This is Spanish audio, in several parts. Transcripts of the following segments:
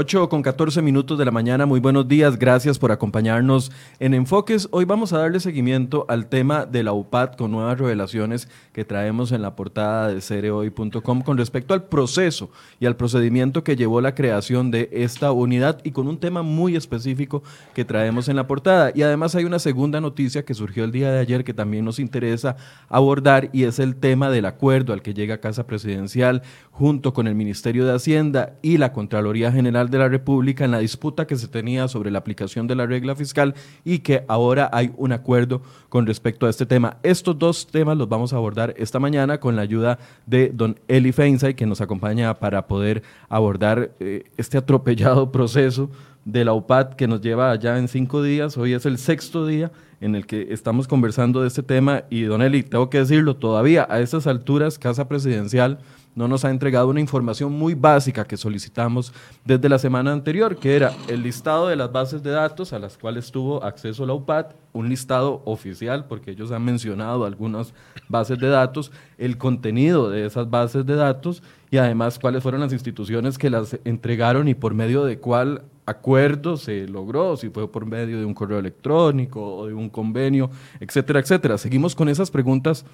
8 con 14 minutos de la mañana, muy buenos días, gracias por acompañarnos en Enfoques. Hoy vamos a darle seguimiento al tema de la UPAD con nuevas revelaciones que traemos en la portada de cereoy.com con respecto al proceso y al procedimiento que llevó la creación de esta unidad y con un tema muy específico que traemos en la portada. Y además hay una segunda noticia que surgió el día de ayer que también nos interesa abordar y es el tema del acuerdo al que llega Casa Presidencial junto con el Ministerio de Hacienda y la Contraloría General de la República en la disputa que se tenía sobre la aplicación de la regla fiscal y que ahora hay un acuerdo con respecto a este tema. Estos dos temas los vamos a abordar esta mañana con la ayuda de don Eli Feinsay, que nos acompaña para poder abordar eh, este atropellado proceso de la UPAD que nos lleva ya en cinco días. Hoy es el sexto día en el que estamos conversando de este tema y don Eli, tengo que decirlo, todavía a estas alturas, Casa Presidencial no nos ha entregado una información muy básica que solicitamos desde la semana anterior, que era el listado de las bases de datos a las cuales tuvo acceso la UPAD, un listado oficial, porque ellos han mencionado algunas bases de datos, el contenido de esas bases de datos y además cuáles fueron las instituciones que las entregaron y por medio de cuál acuerdo se logró, si fue por medio de un correo electrónico o de un convenio, etcétera, etcétera. Seguimos con esas preguntas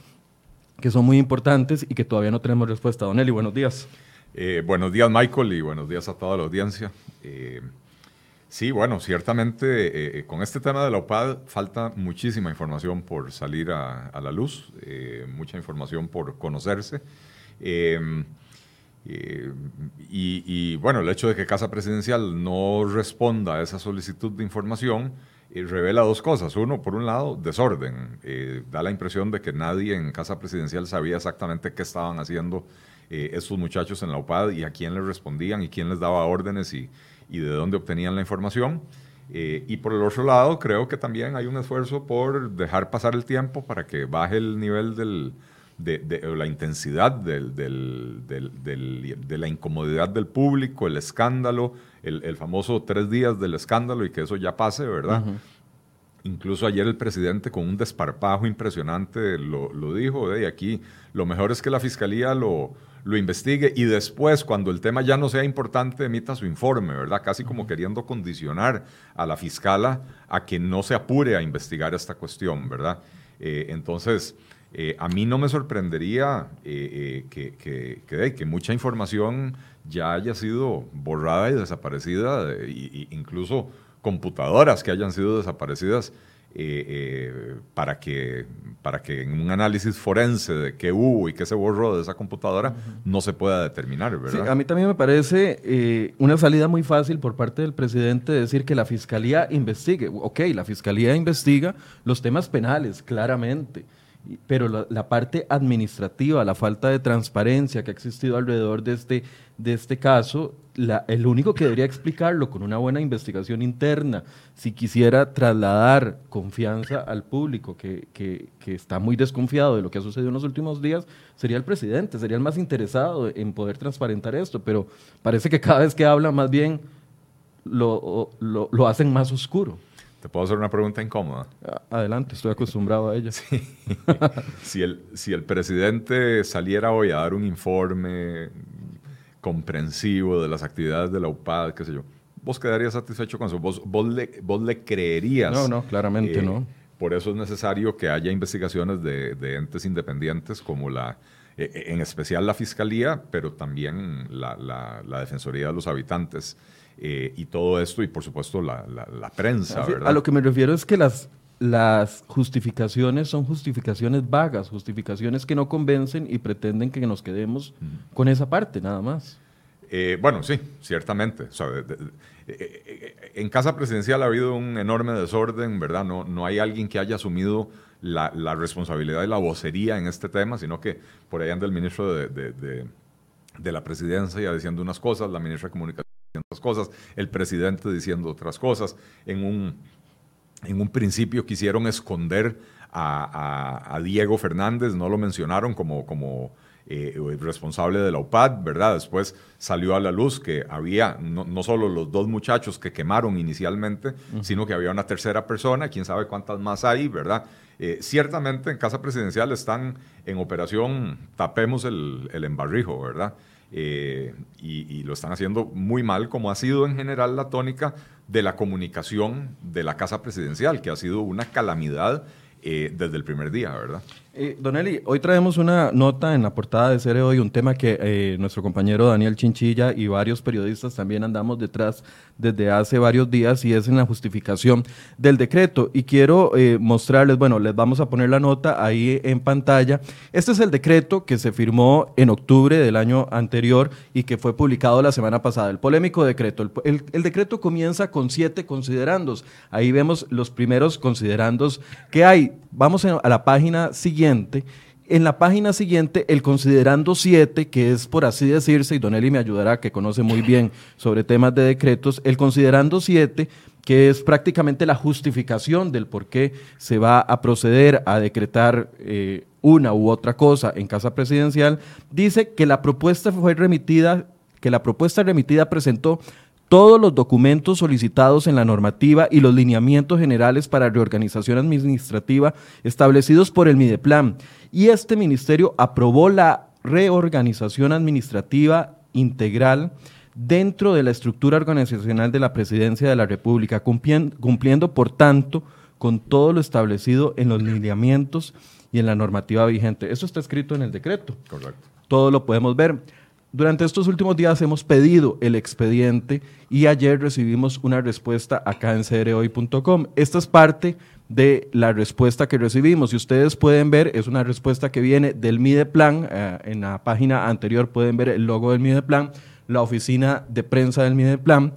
que son muy importantes y que todavía no tenemos respuesta. Don Eli, buenos días. Eh, buenos días, Michael, y buenos días a toda la audiencia. Eh, sí, bueno, ciertamente eh, con este tema de la OPAD falta muchísima información por salir a, la luz, mucha información por conocerse. y, bueno, el hecho de que Casa Presidencial no responda a esa solicitud de información revela dos cosas. Uno, por un lado, desorden. Eh, da la impresión de que nadie en Casa Presidencial sabía exactamente qué estaban haciendo eh, estos muchachos en la UPAD y a quién les respondían y quién les daba órdenes y, y de dónde obtenían la información. Eh, y por el otro lado, creo que también hay un esfuerzo por dejar pasar el tiempo para que baje el nivel del, de, de, la intensidad del, del, de la incomodidad del público, el escándalo, el, famoso tres días del escándalo y que eso ya pase, ¿verdad? Incluso ayer el presidente con un desparpajo impresionante lo, lo dijo, y aquí lo mejor es que la fiscalía lo, lo investigue y después, cuando el tema ya no sea importante, emita su informe, ¿verdad? Casi como queriendo condicionar a la fiscala a que no se apure a investigar esta cuestión, ¿verdad? Eh, entonces, eh, a mí no me sorprendería eh, que, que, que, mucha información ya haya sido borrada y desaparecida, incluso computadoras que hayan sido desaparecidas eh, eh, para, que, para que en un análisis forense de qué hubo y qué se borró de esa computadora no se pueda determinar, ¿verdad? a mí también me parece eh, una salida muy fácil por parte del presidente decir que la fiscalía investigue. Ok, la fiscalía investiga los temas penales, claramente pero la, parte administrativa, la falta de transparencia que ha existido alrededor de este, de este caso, el único que debería explicarlo con una buena investigación interna, si quisiera trasladar confianza al público que, que, está muy desconfiado de lo que ha sucedido en los últimos días, sería el presidente, sería el más interesado en poder transparentar esto, pero parece que cada vez que habla más bien lo, lo, lo hacen más oscuro. ¿Te puedo hacer una pregunta incómoda? Adelante, estoy acostumbrado a ella. si, el, si el presidente saliera hoy a dar un informe comprensivo de las actividades de la UPAD, qué sé yo, ¿vos quedarías satisfecho con eso? ¿Vos, vos, le, vos le, creerías? No, no, claramente eh, no. Por eso es necesario que haya investigaciones de, entes independientes como la, e, e, en especial la Fiscalía, pero también la, la, la Defensoría de los Habitantes. Eh, y todo esto, y por supuesto la, prensa, ¿verdad? A lo que me refiero es que las, las justificaciones son justificaciones vagas, justificaciones que no convencen y pretenden que nos quedemos con esa parte, nada más. Eh, bueno, sí, ciertamente. Eh, en Casa Presidencial ha habido un enorme desorden, ¿verdad? No, no hay alguien que haya asumido la, responsabilidad y la vocería en este tema, sino que por ahí anda el ministro de, la presidencia ya diciendo unas cosas, la ministra de Comunicación otras cosas, el presidente diciendo otras cosas. En un, en un principio quisieron esconder a, Diego Fernández, no lo mencionaron como, como eh, responsable de la UPAD, ¿verdad? Después salió a la luz que había no, solo los dos muchachos que quemaron inicialmente, sino que había una tercera persona, quién sabe cuántas más hay, ¿verdad? Eh, ciertamente en Casa Presidencial están en operación tapemos el, el embarrijo, ¿verdad? Y, y, lo están haciendo muy mal, como ha sido en general la tónica de la comunicación de la Casa Presidencial, que ha sido una calamidad desde el primer día, ¿verdad? Eh, don Eli, hoy traemos una nota en la portada de Cere Hoy, un tema que eh, nuestro compañero Daniel Chinchilla y varios periodistas también andamos detrás desde hace varios días y es en la justificación del decreto. Y quiero eh, mostrarles, bueno, les vamos a poner la nota ahí en pantalla. Este es el decreto que se firmó en octubre del año anterior y que fue publicado la semana pasada, el polémico decreto. El, el decreto comienza con siete considerandos. Ahí vemos los primeros considerandos que hay. Vamos a la página siguiente en la página siguiente, el considerando 7, que es por así decirse, y Don Eli me ayudará, que conoce muy bien sobre temas de decretos, el considerando 7, que es prácticamente la justificación del por qué se va a proceder a decretar eh, una u otra cosa en casa presidencial, dice que la propuesta fue remitida, que la propuesta remitida presentó todos los documentos solicitados en la normativa y los lineamientos generales para reorganización administrativa establecidos por el Mideplan. Y este ministerio aprobó la reorganización administrativa integral dentro de la estructura organizacional de la Presidencia de la República, cumpliendo, cumpliendo por tanto con todo lo establecido en los lineamientos y en la normativa vigente. Eso está escrito en el decreto. Correcto. Todo lo podemos ver. Durante estos últimos días hemos pedido el expediente y ayer recibimos una respuesta acá en. Esta es parte de la respuesta que recibimos. Si ustedes pueden ver, es una respuesta que viene del Mideplan. Eh, en la página anterior pueden ver el logo del Mideplan, la oficina de prensa del Mideplan.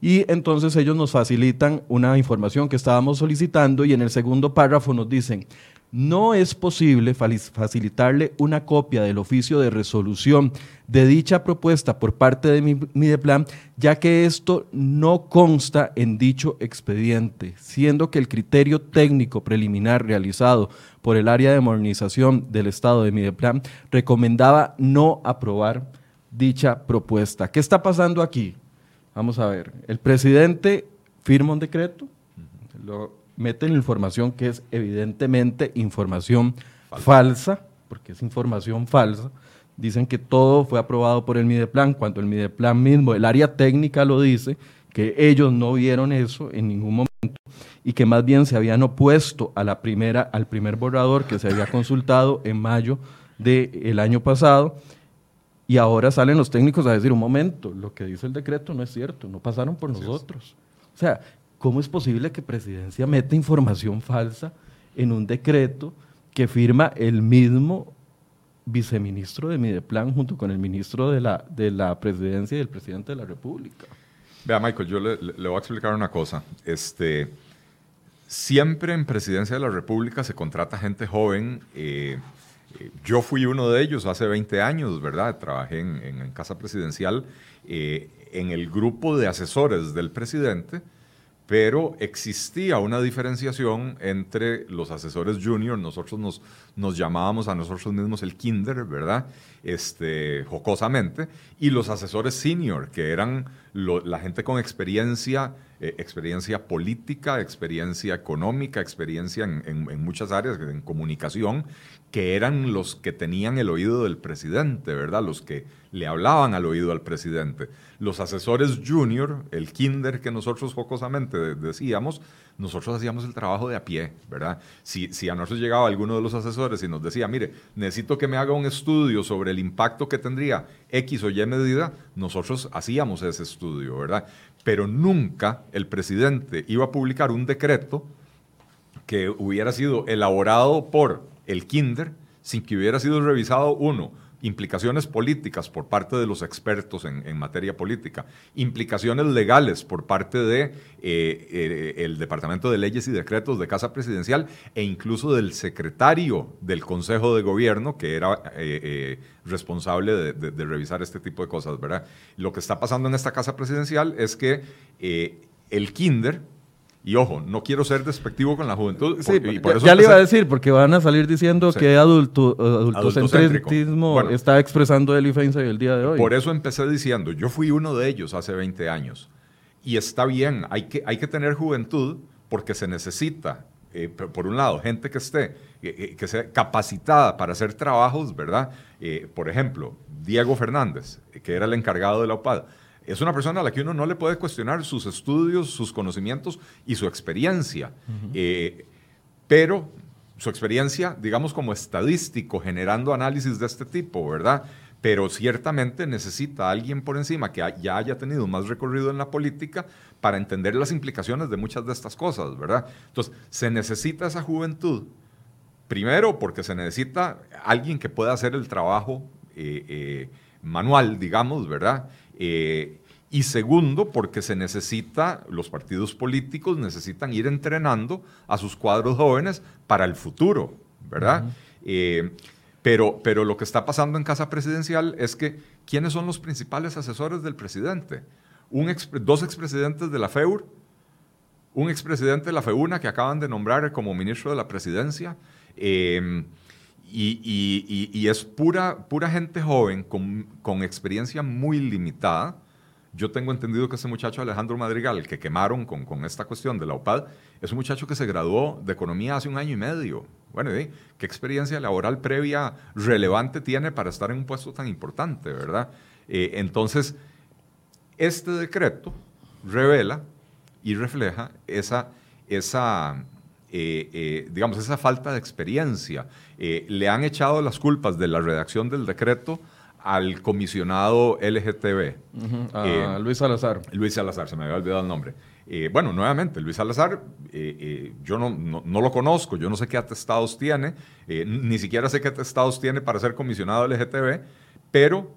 Y entonces ellos nos facilitan una información que estábamos solicitando y en el segundo párrafo nos dicen, no es posible facilitarle una copia del oficio de resolución de dicha propuesta por parte de Mideplan, ya que esto no consta en dicho expediente, siendo que el criterio técnico preliminar realizado por el área de modernización del Estado de Mideplan recomendaba no aprobar dicha propuesta. ¿Qué está pasando aquí? Vamos a ver, el presidente firma un decreto, lo meten información que es evidentemente información falsa, porque es información falsa. Dicen que todo fue aprobado por el Mideplan, cuando el Mideplan mismo, el área técnica lo dice, que ellos no vieron eso en ningún momento y que más bien se habían opuesto a la primera, al primer borrador que se había consultado en mayo del año pasado. Y ahora salen los técnicos a decir, un momento, lo que dice el decreto no es cierto, no pasaron por nosotros. O sea, ¿Cómo es posible que Presidencia meta información falsa en un decreto que firma el mismo viceministro de Mideplan junto con el ministro de la, de la Presidencia y el presidente de la República? Vea, Michael, yo le, voy a explicar una cosa. Este, siempre en Presidencia de la República se contrata gente joven. Eh, eh, yo fui uno de ellos hace 20 años, ¿verdad? Trabajé en, Casa Presidencial eh, en el grupo de asesores del presidente pero existía una diferenciación entre los asesores junior, nosotros nos, nos llamábamos a nosotros mismos el kinder, ¿verdad? Este, jocosamente, y los asesores senior, que eran la gente con experiencia, eh, experiencia política, experiencia económica, experiencia en, muchas áreas, en comunicación, que eran los que tenían el oído del presidente, ¿verdad? Los que le hablaban al oído al presidente. Los asesores junior, el kinder que nosotros jocosamente decíamos, nosotros hacíamos el trabajo de a pie, ¿verdad? Si, si a nosotros llegaba alguno de los asesores y nos decía, mire, necesito que me haga un estudio sobre el impacto que tendría X o Y medida, nosotros hacíamos ese estudio, ¿verdad? Pero nunca el presidente iba a publicar un decreto que hubiera sido elaborado por el kinder sin que hubiera sido revisado uno implicaciones políticas por parte de los expertos en, materia política, implicaciones legales por parte de eh, eh, Departamento de Leyes y Decretos de Casa Presidencial e incluso del secretario del Consejo de Gobierno que era eh, responsable de, de, revisar este tipo de cosas, ¿verdad? Lo que está pasando en esta Casa Presidencial es que el Kinder y ojo, no quiero ser despectivo con la juventud. ya, le iba a decir, porque van a salir diciendo que adulto, adultocentrismo está expresando el IFENSA el día de hoy. Por eso empecé diciendo, yo fui uno de ellos hace 20 años. Y está bien, hay que, hay que tener juventud porque se necesita eh, por un lado, gente que esté, que sea capacitada para hacer trabajos, ¿verdad? por ejemplo, Diego Fernández, que era el encargado de la OPAD, es una persona a la que uno no le puede cuestionar sus estudios, sus conocimientos y su experiencia. pero su experiencia, digamos, como estadístico, generando análisis de este tipo, ¿verdad? pero ciertamente necesita a alguien por encima que ya haya tenido más recorrido en la política para entender las implicaciones de muchas de estas cosas, ¿verdad? Entonces, se necesita esa juventud, primero porque se necesita alguien que pueda hacer el trabajo eh, eh, manual, digamos, ¿verdad? Eh, y segundo, porque se necesita, los partidos políticos necesitan ir entrenando a sus cuadros jóvenes para el futuro, ¿verdad? Pero, pero lo que está pasando en Casa Presidencial es que, ¿quiénes son los principales asesores del presidente? Un dos expresidentes de la FEUR, un expresidente de la FEUNA que acaban de nombrar como ministro de la presidencia, em, y, es pura, pura gente joven con, con, experiencia muy limitada. Yo tengo entendido que ese muchacho Alejandro Madrigal, que quemaron con, con esta cuestión de la OPAD, es un muchacho que se graduó de economía hace un año y medio. Bueno, ¿qué experiencia laboral previa relevante tiene para estar en un puesto tan importante, verdad? Eh, entonces, este decreto revela y refleja esa, esa eh, eh, digamos, esa falta de experiencia. le han echado las culpas de la redacción del decreto al comisionado LGTB. a Luis Salazar. Luis Salazar, se me había olvidado el nombre. Eh, bueno, nuevamente, Luis Salazar, eh, eh, yo no, no, lo conozco, yo no sé qué atestados tiene, ni siquiera sé qué atestados tiene para ser comisionado LGTB, pero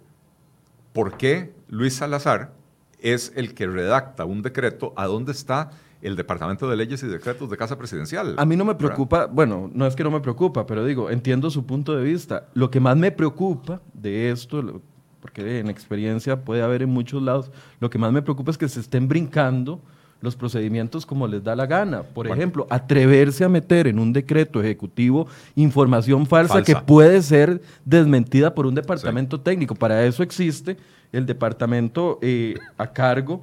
¿por qué Luis Salazar es el que redacta un decreto a dónde está el Departamento de Leyes y Decretos de Casa Presidencial? A mí no me preocupa, bueno, no es que no me preocupa, pero digo, entiendo su punto de vista. Lo que más me preocupa de esto, porque en experiencia puede haber en muchos lados, lo que más me preocupa es que se estén brincando los procedimientos como les da la gana. Por ejemplo, atreverse a meter en un decreto ejecutivo información falsa, que puede ser desmentida por un departamento técnico. Para eso existe el departamento eh, a cargo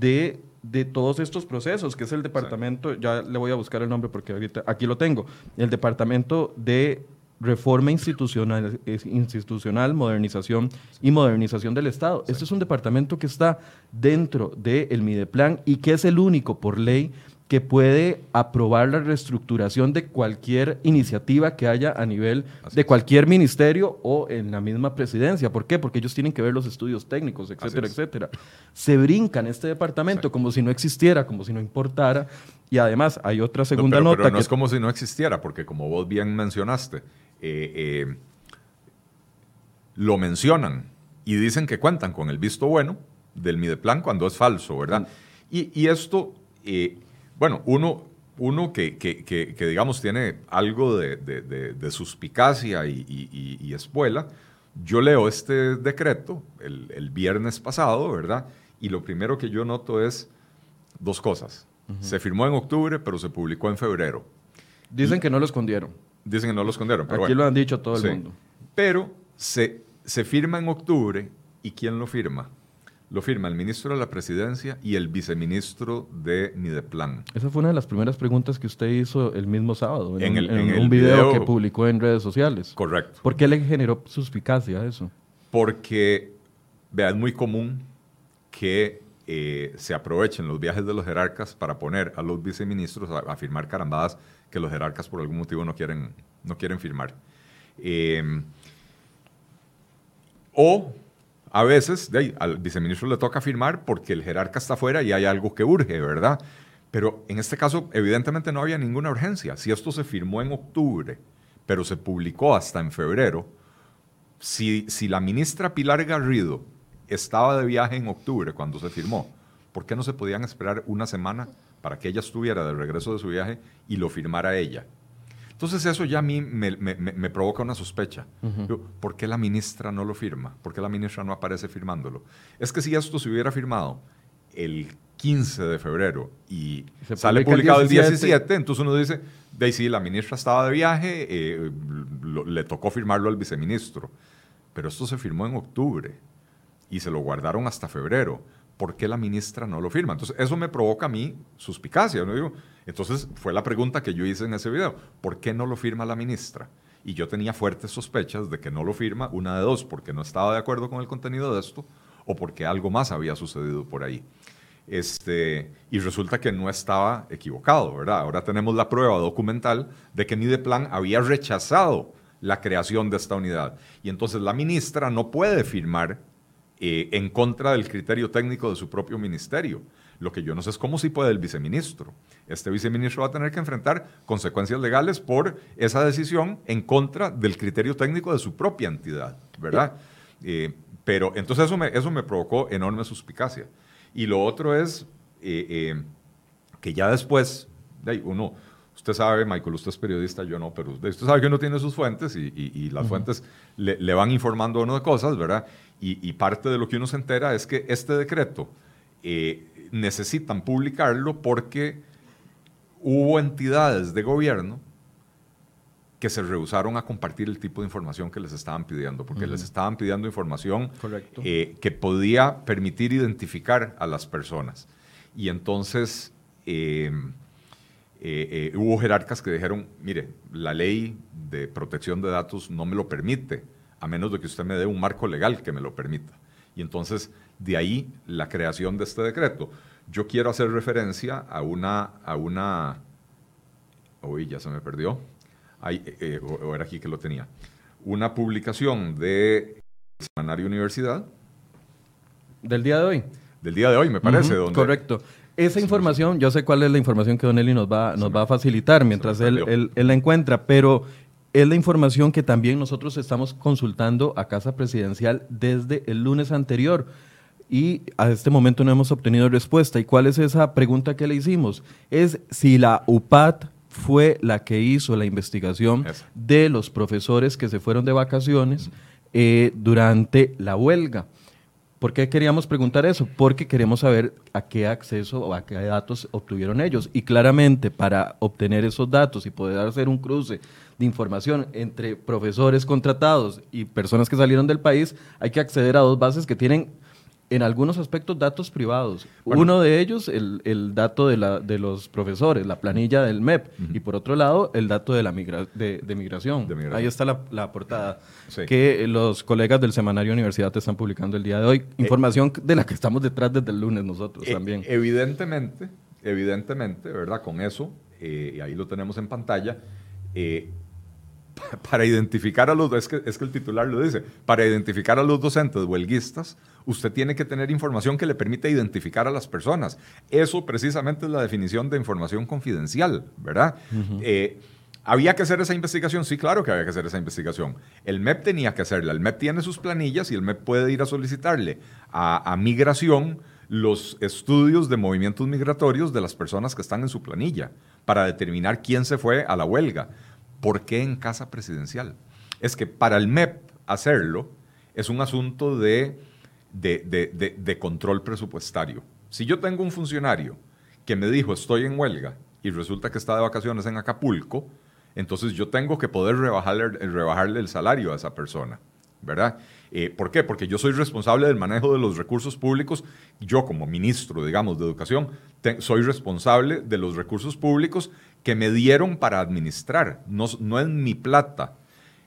de, de, todos estos procesos, que es el departamento, ya le voy a buscar el nombre porque ahorita aquí lo tengo, el departamento de reforma institucional, institucional modernización y modernización del Estado. Este es un departamento que está dentro del Mideplan y que es el único por ley que puede aprobar la reestructuración de cualquier iniciativa que haya a nivel de cualquier ministerio o en la misma presidencia. ¿Por qué? Porque ellos tienen que ver los estudios técnicos, etcétera, etcétera. Se brincan este departamento como si no existiera, como si no importara. Y además hay otra segunda nota. Pero no es como si no existiera, porque como vos bien mencionaste, eh, eh, lo mencionan y dicen que cuentan con el visto bueno del Mideplan cuando es falso, ¿verdad? Y, esto, eh, bueno, uno, uno que, que, digamos tiene algo de, suspicacia y, espuela, yo leo este decreto el, viernes pasado, ¿verdad? Y lo primero que yo noto es dos cosas. Se firmó en octubre, pero se publicó en febrero. Dicen que no lo escondieron. Dicen que no lo escondieron. Pero Aquí lo han dicho todo el mundo. Pero se, se firma en octubre y ¿quién lo firma? Lo firma el ministro de la Presidencia y el viceministro de Mideplan. Esa fue una de las primeras preguntas que usted hizo el mismo sábado en, un video, que publicó en redes sociales. Correcto. ¿Por qué le generó suspicacia eso? Porque, vea, es muy común que eh, se aprovechen los viajes de los jerarcas para poner a los viceministros a firmar carambadas que los jerarcas por algún motivo no quieren, no quieren firmar. Eh, o a veces al viceministro le toca firmar porque el jerarca está afuera y hay algo que urge, ¿verdad? Pero en este caso, evidentemente no había ninguna urgencia. Si esto se firmó en octubre, pero se publicó hasta en febrero, si, si la ministra Pilar Garrido estaba de viaje en octubre cuando se firmó, ¿por qué no se podían esperar una semana para que ella estuviera de regreso de su viaje y lo firmara ella. Entonces eso ya a mí me, provoca una sospecha. ¿Por qué la ministra no lo firma? ¿Por qué la ministra no aparece firmándolo? Es que si esto se hubiera firmado el 15 de febrero y sale publicado el, 17, entonces uno dice, de sí, la ministra estaba de viaje, eh, le tocó firmarlo al viceministro. Pero esto se firmó en octubre y se lo guardaron hasta febrero. ¿por qué la ministra no lo firma? Entonces, eso me provoca a mí suspicacia. ¿no? Digo, Entonces fue la pregunta que yo hice en ese video. ¿Por qué no lo firma la ministra? Y yo tenía fuertes sospechas de que no lo firma, una de dos, porque no estaba de acuerdo con el contenido de esto o porque algo más había sucedido por ahí. Este, y resulta que no estaba equivocado, ¿verdad? Ahora tenemos la prueba documental de que Mideplan había rechazado la creación de esta unidad. Y entonces la ministra no puede firmar eh, en contra del criterio técnico de su propio ministerio. Lo que yo no sé es cómo sí puede el viceministro. Este viceministro va a tener que enfrentar consecuencias legales por esa decisión en contra del criterio técnico de su propia entidad, ¿verdad? Eh, pero entonces eso me, eso me provocó enorme suspicacia. Y lo otro es eh, que ya después, uno, usted sabe, Michael, usted es periodista, yo no, pero usted sabe que uno tiene sus fuentes y, las fuentes le, van informando a uno de cosas, ¿verdad? Y, parte de lo que uno se entera es que este decreto eh, necesitan publicarlo porque hubo entidades de gobierno que se rehusaron a compartir el tipo de información que les estaban pidiendo, porque les estaban pidiendo información eh, que podía permitir identificar a las personas. Y entonces eh, hubo jerarcas que dijeron, mire, la ley de protección de datos no me lo permite, a menos de que usted me dé un marco legal que me lo permita. Y entonces de ahí la creación de este decreto. Yo quiero hacer referencia a una, a una, uy, ya se me perdió, Ahí, eh, eh, o, era aquí que lo tenía, una publicación de Semanario Universidad. Del día de hoy. Del día de hoy, me parece. correcto. Esa información, yo sé cuál es la información que Don Eli nos va, nos va a facilitar mientras él, él, él, la encuentra, pero es la información que también nosotros estamos consultando a Casa Presidencial desde el lunes anterior y a este momento no hemos obtenido respuesta. ¿Y cuál es esa pregunta que le hicimos? Es si la UPAT fue la que hizo la investigación de los profesores que se fueron de vacaciones eh, durante la huelga. ¿Por qué queríamos preguntar eso? Porque queremos saber a qué acceso o a qué datos obtuvieron ellos. Y claramente para obtener esos datos y poder hacer un cruce de información entre profesores contratados y personas que salieron del país, hay que acceder a dos bases que tienen en algunos aspectos datos privados. Uno de ellos, el, dato de, la, de los profesores, la planilla del MEP, y por otro lado, el dato de la de, migración. Ahí está la, portada que los colegas del Semanario Universidad te están publicando el día de hoy. Eh, Información de la que estamos detrás desde el lunes nosotros eh, también. Evidentemente, evidentemente, ¿verdad? Con eso, eh, y ahí lo tenemos en pantalla, para identificar a los, es que, es que el titular lo dice, para identificar a los docentes huelguistas, usted tiene que tener información que le permita identificar a las personas. Eso precisamente es la definición de información confidencial, ¿verdad? Eh, ¿Había que hacer esa investigación? Sí, claro que había que hacer esa investigación. El MEP tenía que hacerla. El MEP tiene sus planillas y el MEP puede ir a solicitarle a, a migración los estudios de movimientos migratorios de las personas que están en su planilla para determinar quién se fue a la huelga. ¿Por qué en casa presidencial? Es que para el MEP hacerlo es un asunto de, de, control presupuestario. Si yo tengo un funcionario que me dijo estoy en huelga y resulta que está de vacaciones en Acapulco, entonces yo tengo que poder rebajarle, rebajarle el salario a esa persona, ¿verdad? Eh, ¿Por qué? Porque yo soy responsable del manejo de los recursos públicos. Yo como ministro, digamos, de Educación, soy responsable de los recursos públicos que me dieron para administrar. No, no es mi plata.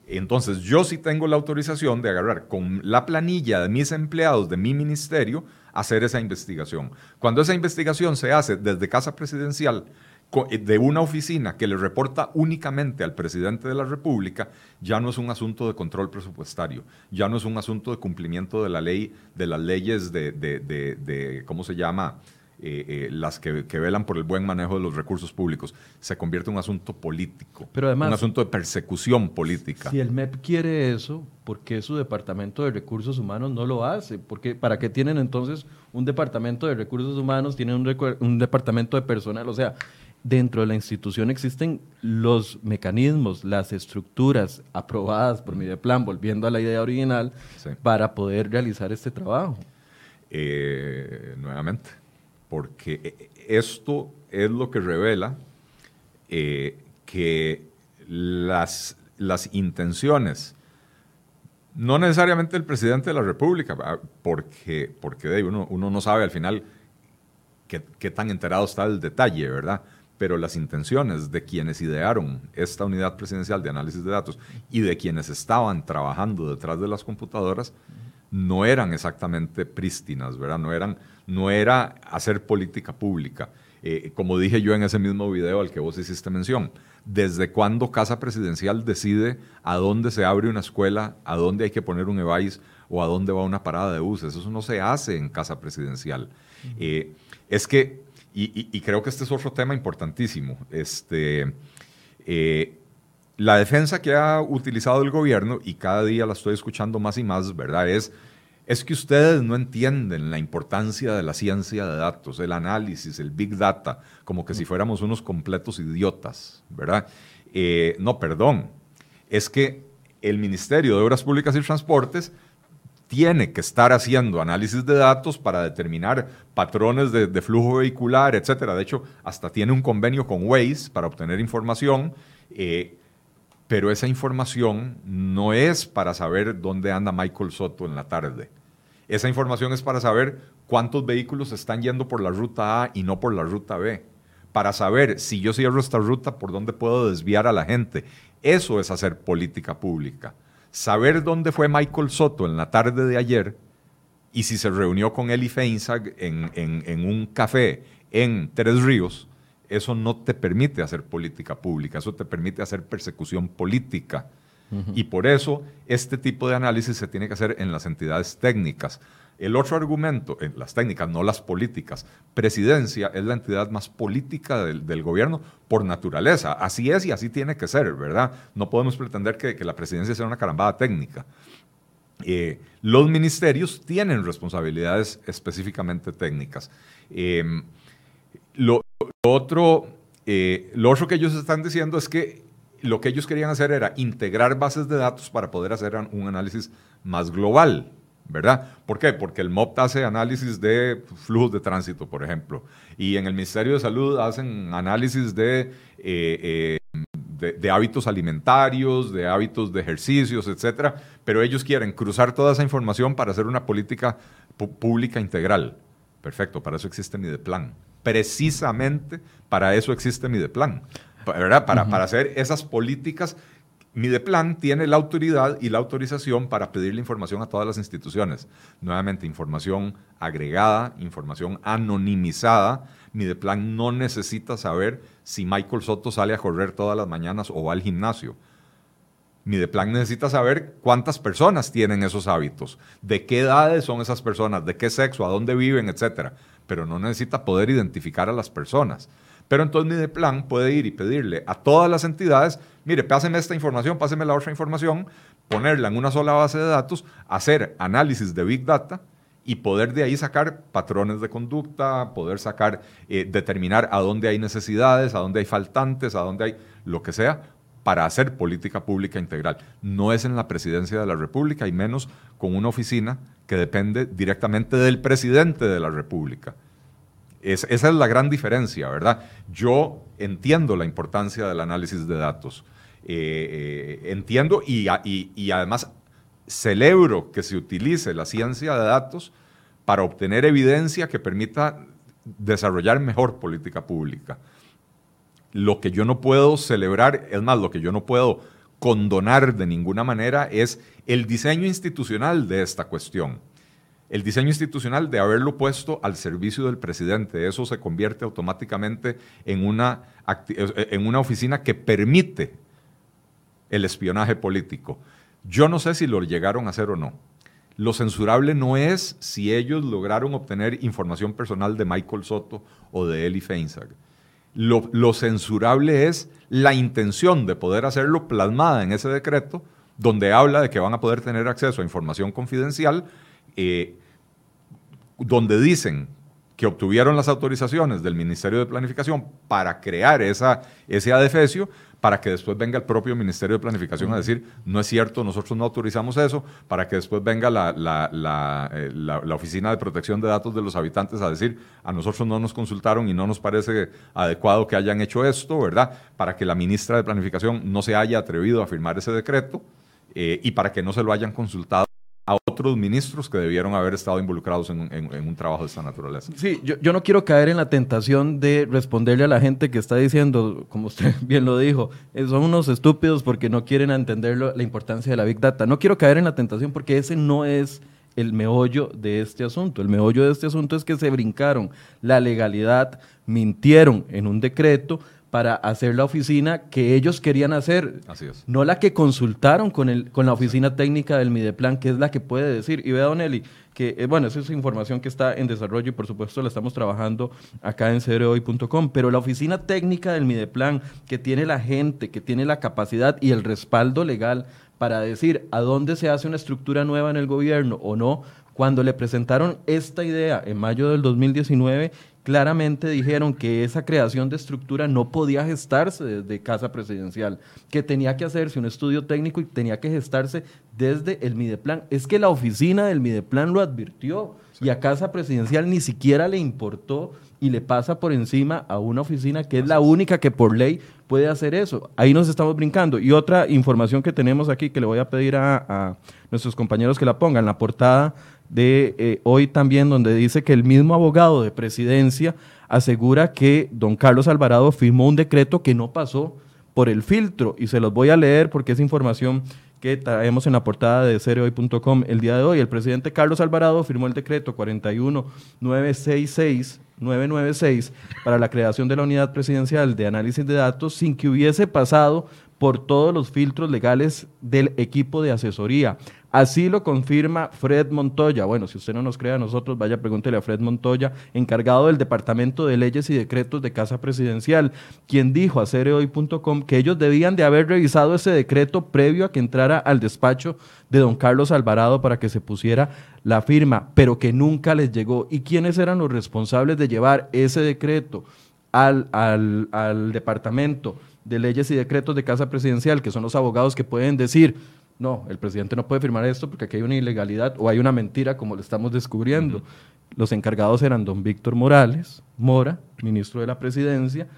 Entonces yo sí tengo la autorización de agarrar con la planilla de mis empleados de mi ministerio, hacer esa investigación. Cuando esa investigación se hace desde Casa Presidencial, eh, de una oficina que le reporta únicamente al presidente de la República, ya no es un asunto de control presupuestario, ya no es un asunto de cumplimiento de la ley, de las leyes de, de, de, ¿cómo se llama? Eh, eh, las que, velan por el buen manejo de los recursos públicos. Se convierte en un asunto político, Pero además, un asunto de persecución política. Si el MEP quiere eso, ¿por qué su Departamento de Recursos Humanos no lo hace? Porque, ¿Para qué tienen entonces un Departamento de Recursos Humanos, tienen un, un Departamento de Personal? O sea, dentro de la institución existen los mecanismos, las estructuras aprobadas por mi plan, volviendo a la idea original, para poder realizar este trabajo. Eh, nuevamente, porque eh, esto es lo que revela eh, que las, las intenciones, no necesariamente el presidente de la República, ah, porque, porque uno, uno no sabe al final qué, qué tan enterado está el detalle, ¿verdad? pero las intenciones de quienes idearon esta unidad presidencial de análisis de datos y de quienes estaban trabajando detrás de las computadoras no eran exactamente prístinas, ¿verdad? No, eran, no era hacer política pública. Eh, como dije yo en ese mismo video al que vos hiciste mención, desde cuándo Casa Presidencial decide a dónde se abre una escuela, a dónde hay que poner un EVAIS o a dónde va una parada de buses. Eso no se hace en Casa Presidencial. Eh, es que, y, creo que este es otro tema importantísimo, este, eh, la defensa que ha utilizado el gobierno, y cada día la estoy escuchando más y más, ¿verdad? Es es que ustedes no entienden la importancia de la ciencia de datos, el análisis, el big data, como que si fuéramos unos completos idiotas, ¿verdad? Eh, no, perdón, es que el Ministerio de Obras Públicas y Transportes tiene que estar haciendo análisis de datos para determinar patrones de, flujo vehicular, etcétera. De hecho, hasta tiene un convenio con Waze para obtener información, eh, pero esa información no es para saber dónde anda Michael Soto en la tarde esa información es para saber cuántos vehículos están yendo por la ruta A y no por la ruta B. Para saber si yo cierro esta ruta, por dónde puedo desviar a la gente. Eso es hacer política pública. Saber dónde fue Michael Soto en la tarde de ayer y si se reunió con Eli Feinzag en, en un café en Tres Ríos, eso no te permite hacer política pública, eso te permite hacer persecución política. Y por eso este tipo de análisis se tiene que hacer en las entidades técnicas. El otro argumento, en las técnicas, no las políticas. Presidencia es la entidad más política del, gobierno por naturaleza. Así es y así tiene que ser, ¿verdad? No podemos pretender que, la presidencia sea una carambada técnica. Eh, los ministerios tienen responsabilidades específicamente técnicas. Em, lo, otro, eh, lo otro que ellos están diciendo es que lo que ellos querían hacer era integrar bases de datos para poder hacer un análisis más global, ¿verdad? ¿Por qué? Porque el MOPT hace análisis de flujos de tránsito, por ejemplo, y en el Ministerio de Salud hacen análisis de, eh, eh, de, hábitos alimentarios, de hábitos de ejercicios, etcétera, pero ellos quieren cruzar toda esa información para hacer una política pública integral. Perfecto, para eso existe mi plan. Precisamente para eso existe mi plan. ¿verdad? Para, para hacer esas políticas. Mideplan tiene la autoridad y la autorización para pedirle información a todas las instituciones. Nuevamente, información agregada, información anonimizada. Mideplan no necesita saber si Michael Soto sale a correr todas las mañanas o va al gimnasio. Mideplan necesita saber cuántas personas tienen esos hábitos, de qué edades son esas personas, de qué sexo, a dónde viven, etc. Pero no necesita poder identificar a las personas. Pero entonces mi plan puede ir y pedirle a todas las entidades, mire, páseme esta información, páseme la otra información, ponerla en una sola base de datos, hacer análisis de Big Data y poder de ahí sacar patrones de conducta, poder sacar, eh, determinar a dónde hay necesidades, a dónde hay faltantes, a dónde hay lo que sea, para hacer política pública integral. No es en la presidencia de la República y menos con una oficina que depende directamente del presidente de la República esa es la gran diferencia, ¿verdad? Yo entiendo la importancia del análisis de datos. Eh, eh, entiendo y, además celebro que se utilice la ciencia de datos para obtener evidencia que permita desarrollar mejor política pública. Lo que yo no puedo celebrar, es más, lo que yo no puedo condonar de ninguna manera es el diseño institucional de esta cuestión el diseño institucional de haberlo puesto al servicio del presidente. Eso se convierte automáticamente en una, en una oficina que permite el espionaje político. Yo no sé si lo llegaron a hacer o no. Lo censurable no es si ellos lograron obtener información personal de Michael Soto o de Eli Feinzag. Lo, censurable es la intención de poder hacerlo plasmada en ese decreto, donde habla de que van a poder tener acceso a información confidencial eh, donde dicen que obtuvieron las autorizaciones del Ministerio de Planificación para crear esa, ese adefesio, para que después venga el propio Ministerio de Planificación a decir, no es cierto, nosotros no autorizamos eso, para que después venga la, la, eh, Oficina de Protección de Datos de los Habitantes a decir, a nosotros no nos consultaron y no nos parece adecuado que hayan hecho esto, ¿verdad? Para que la ministra de Planificación no se haya atrevido a firmar ese decreto eh, y para que no se lo hayan consultado a otros ministros que debieron haber estado involucrados en, un trabajo de esta naturaleza. Sí, yo, no quiero caer en la tentación de responderle a la gente que está diciendo, como usted bien lo dijo, eh, son unos estúpidos porque no quieren entender la importancia de la Big Data. No quiero caer en la tentación porque ese no es el meollo de este asunto. El meollo de este asunto es que se brincaron la legalidad, mintieron en un decreto para hacer la oficina que ellos querían hacer, Así es. no la que consultaron con, el, con la oficina técnica del Mideplan, que es la que puede decir. Y vea, Don Eli, que, eh, bueno, esa es información que está en desarrollo y por supuesto la estamos trabajando acá en cereoy.com, pero la oficina técnica del Mideplan, que tiene la gente, que tiene la capacidad y el respaldo legal para decir a dónde se hace una estructura nueva en el gobierno o no, cuando le presentaron esta idea en mayo del 2019, claramente dijeron que esa creación de estructura no podía gestarse desde Casa Presidencial, que tenía que hacerse un estudio técnico y tenía que gestarse desde el Mideplan. Es que la oficina del Mideplan lo advirtió y a Casa Presidencial ni siquiera le importó y le pasa por encima a una oficina que es la única que por ley puede hacer eso. Ahí nos estamos brincando. Y otra información que tenemos aquí que le voy a pedir a, a nuestros compañeros que la pongan, la portada de eh, hoy también, donde dice que el mismo abogado de presidencia asegura que don Carlos Alvarado firmó un decreto que no pasó por el filtro. Y se los voy a leer porque es información que traemos en la portada de cereoy.com el día de hoy. El presidente Carlos Alvarado firmó el decreto 41966 996 para la creación de la unidad presidencial de análisis de datos sin que hubiese pasado por todos los filtros legales del equipo de asesoría. Así lo confirma Fred Montoya. Bueno, si usted no nos cree a nosotros, vaya pregúntele a Fred Montoya, encargado del Departamento de Leyes y Decretos de Casa Presidencial, quien dijo a cereoy.com que ellos debían de haber revisado ese decreto previo a que entrara al despacho de don Carlos Alvarado para que se pusiera la firma, pero que nunca les llegó. ¿Y quiénes eran los responsables de llevar ese decreto al, al, al Departamento de Leyes y Decretos de Casa Presidencial, que son los abogados que pueden decir, no, el presidente no puede firmar esto porque aquí hay una ilegalidad o hay una mentira, como lo estamos descubriendo. Los encargados eran don Víctor Morales, Mora, ministro de la presidencia,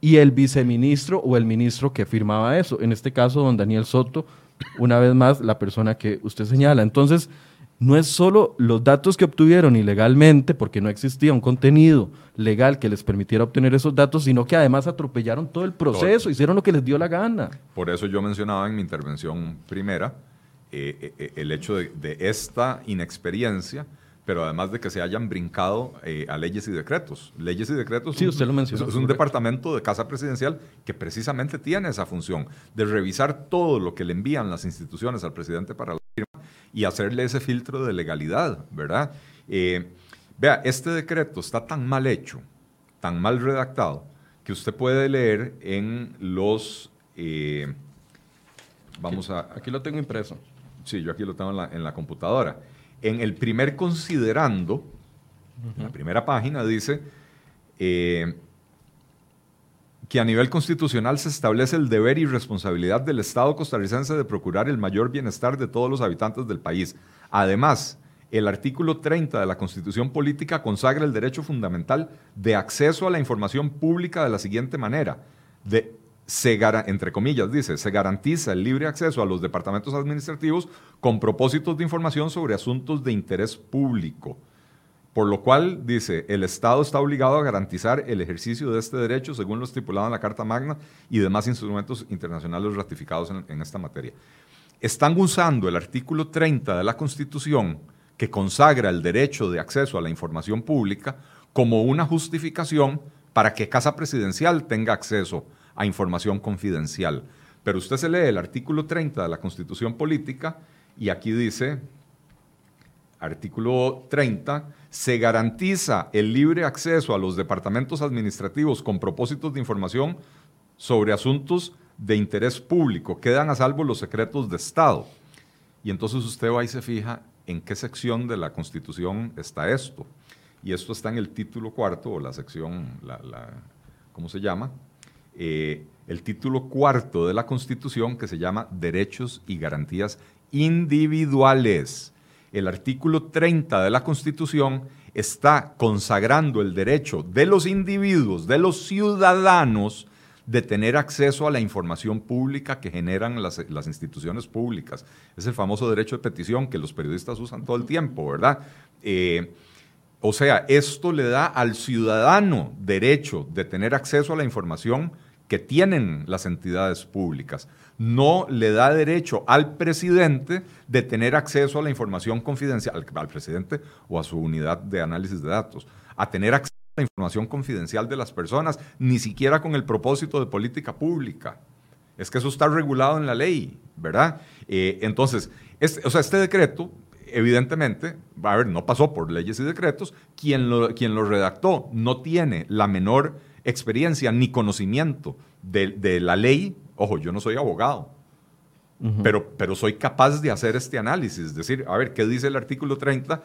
y el viceministro o el ministro que firmaba eso. En este caso, don Daniel Soto, una vez más, la persona que usted señala. Entonces, no es solo los datos que obtuvieron ilegalmente, porque no existía un contenido legal que les permitiera obtener esos datos, sino que además atropellaron todo el proceso, hicieron lo que les dio la gana. Por eso yo mencionaba en mi intervención primera eh, eh, eh, el hecho de, esta inexperiencia, pero además de que se hayan brincado a leyes y decretos. Leyes y decretos sí, usted lo mencionó, es, un departamento de Casa Presidencial que precisamente tiene esa función de revisar todo lo que le envían las instituciones al presidente para la firma y hacerle ese filtro de legalidad, ¿verdad? Vea, este decreto está tan mal hecho, tan mal redactado, que usted puede leer en los... Eh, vamos a... Aquí lo tengo impreso. Sí, yo aquí lo tengo en la, computadora. En el primer considerando, en la primera página dice eh, que a nivel constitucional se establece el deber y responsabilidad del Estado costarricense de procurar el mayor bienestar de todos los habitantes del país. Además, el artículo 30 de la Constitución Política consagra el derecho fundamental de acceso a la información pública de la siguiente manera. De, se, entre comillas, dice, se garantiza el libre acceso a los departamentos administrativos con propósitos de información sobre asuntos de interés público. Por lo cual, dice, el Estado está obligado a garantizar el ejercicio de este derecho según lo estipulado en la Carta Magna y demás instrumentos internacionales ratificados en, esta materia. Están usando el artículo 30 de la Constitución que consagra el derecho de acceso a la información pública como una justificación para que Casa Presidencial tenga acceso a información confidencial. Pero usted se lee el artículo 30 de la Constitución Política y aquí dice, artículo 30, se garantiza el libre acceso a los departamentos administrativos con propósitos de información sobre asuntos de interés público. Quedan a salvo los secretos de Estado. Y entonces usted va y se fija en qué sección de la Constitución está esto. Y esto está en el título cuarto, o la sección, la, ¿cómo se llama? Eh, el título cuarto de la Constitución que se llama Derechos y Garantías Individuales. El artículo 30 de la Constitución está consagrando el derecho de los individuos, de los ciudadanos, de tener acceso a la información pública que generan las, instituciones públicas. Es el famoso derecho de petición que los periodistas usan todo el tiempo, ¿verdad? Eh, o sea, esto le da al ciudadano derecho de tener acceso a la información que tienen las entidades públicas. No le da derecho al presidente de tener acceso a la información confidencial, al presidente o a su unidad de análisis de datos, a tener acceso la información confidencial de las personas, ni siquiera con el propósito de política pública. Es que eso está regulado en la ley, ¿verdad? Eh, entonces, o sea, este decreto, evidentemente, a ver, no pasó por leyes y decretos, quien lo, quien lo redactó no tiene la menor experiencia ni conocimiento de, la ley. Ojo, yo no soy abogado, pero, pero soy capaz de hacer este análisis, decir, a ver, ¿qué dice el artículo 30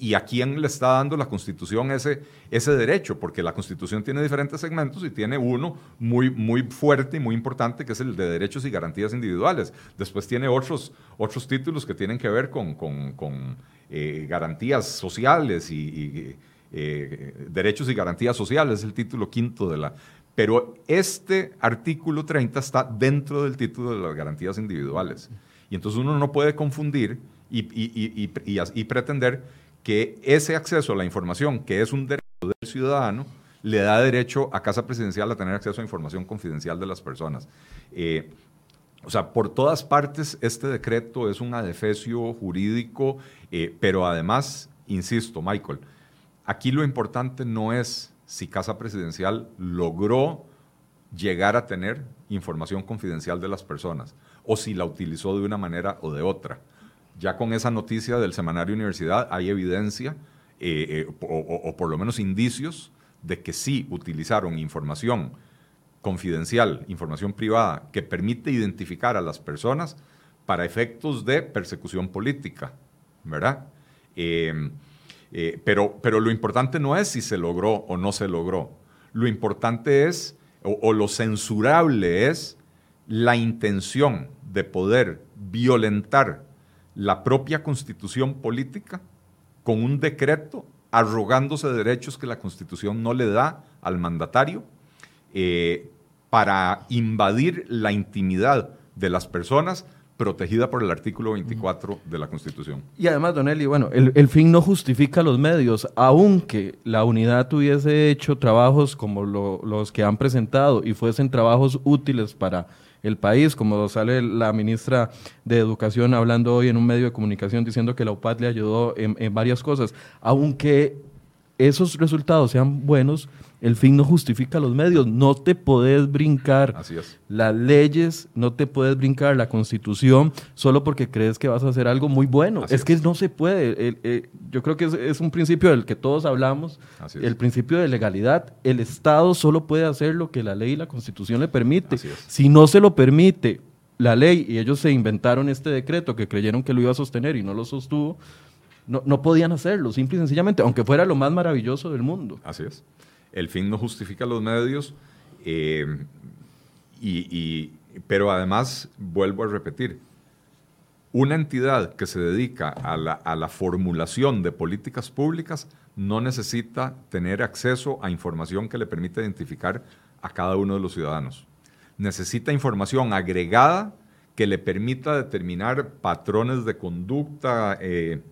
y a quién le está dando la Constitución ese, ese derecho, porque la Constitución tiene diferentes segmentos y tiene uno muy, muy fuerte y muy importante, que es el de derechos y garantías individuales. Después tiene otros, otros títulos que tienen que ver con, eh, garantías sociales y, eh, derechos y garantías sociales, es el título quinto de la... Pero este artículo 30 está dentro del título de las garantías individuales. Y entonces uno no puede confundir y, y pretender que ese acceso a la información, que es un derecho del ciudadano, le da derecho a Casa Presidencial a tener acceso a información confidencial de las personas. Eh, o sea, por todas partes este decreto es un adefesio jurídico, eh, pero además, insisto, Michael, aquí lo importante no es si Casa Presidencial logró llegar a tener información confidencial de las personas o si la utilizó de una manera o de otra ya con esa noticia del semanario Universidad hay evidencia eh, eh, o, por lo menos indicios de que sí utilizaron información confidencial, información privada, que permite identificar a las personas para efectos de persecución política, ¿verdad? Eh, pero, pero lo importante no es si se logró o no se logró. Lo importante es, o lo censurable es, la intención de poder violentar la propia constitución política con un decreto arrogándose derechos que la constitución no le da al mandatario eh, para invadir la intimidad de las personas protegida por el artículo 24 de la Constitución. Y además, Don Eli, bueno, el, el, fin no justifica los medios, aunque la unidad hubiese hecho trabajos como los que han presentado y fuesen trabajos útiles para el país, como sale la ministra de Educación hablando hoy en un medio de comunicación diciendo que la UPAD le ayudó en, en varias cosas, aunque esos resultados sean buenos, el fin no justifica los medios. No te puedes brincar las leyes, no te puedes brincar la constitución solo porque crees que vas a hacer algo muy bueno. es, que no se puede. Eh, yo creo que es, un principio del que todos hablamos, el principio de legalidad. El Estado solo puede hacer lo que la ley y la constitución le permite. Si no se lo permite la ley y ellos se inventaron este decreto que creyeron que lo iba a sostener y no lo sostuvo, no, no podían hacerlo, simple y sencillamente, aunque fuera lo más maravilloso del mundo. Así es el fin no justifica los medios, eh, y, pero además, vuelvo a repetir, una entidad que se dedica a la, formulación de políticas públicas no necesita tener acceso a información que le permita identificar a cada uno de los ciudadanos. Necesita información agregada que le permita determinar patrones de conducta, eh,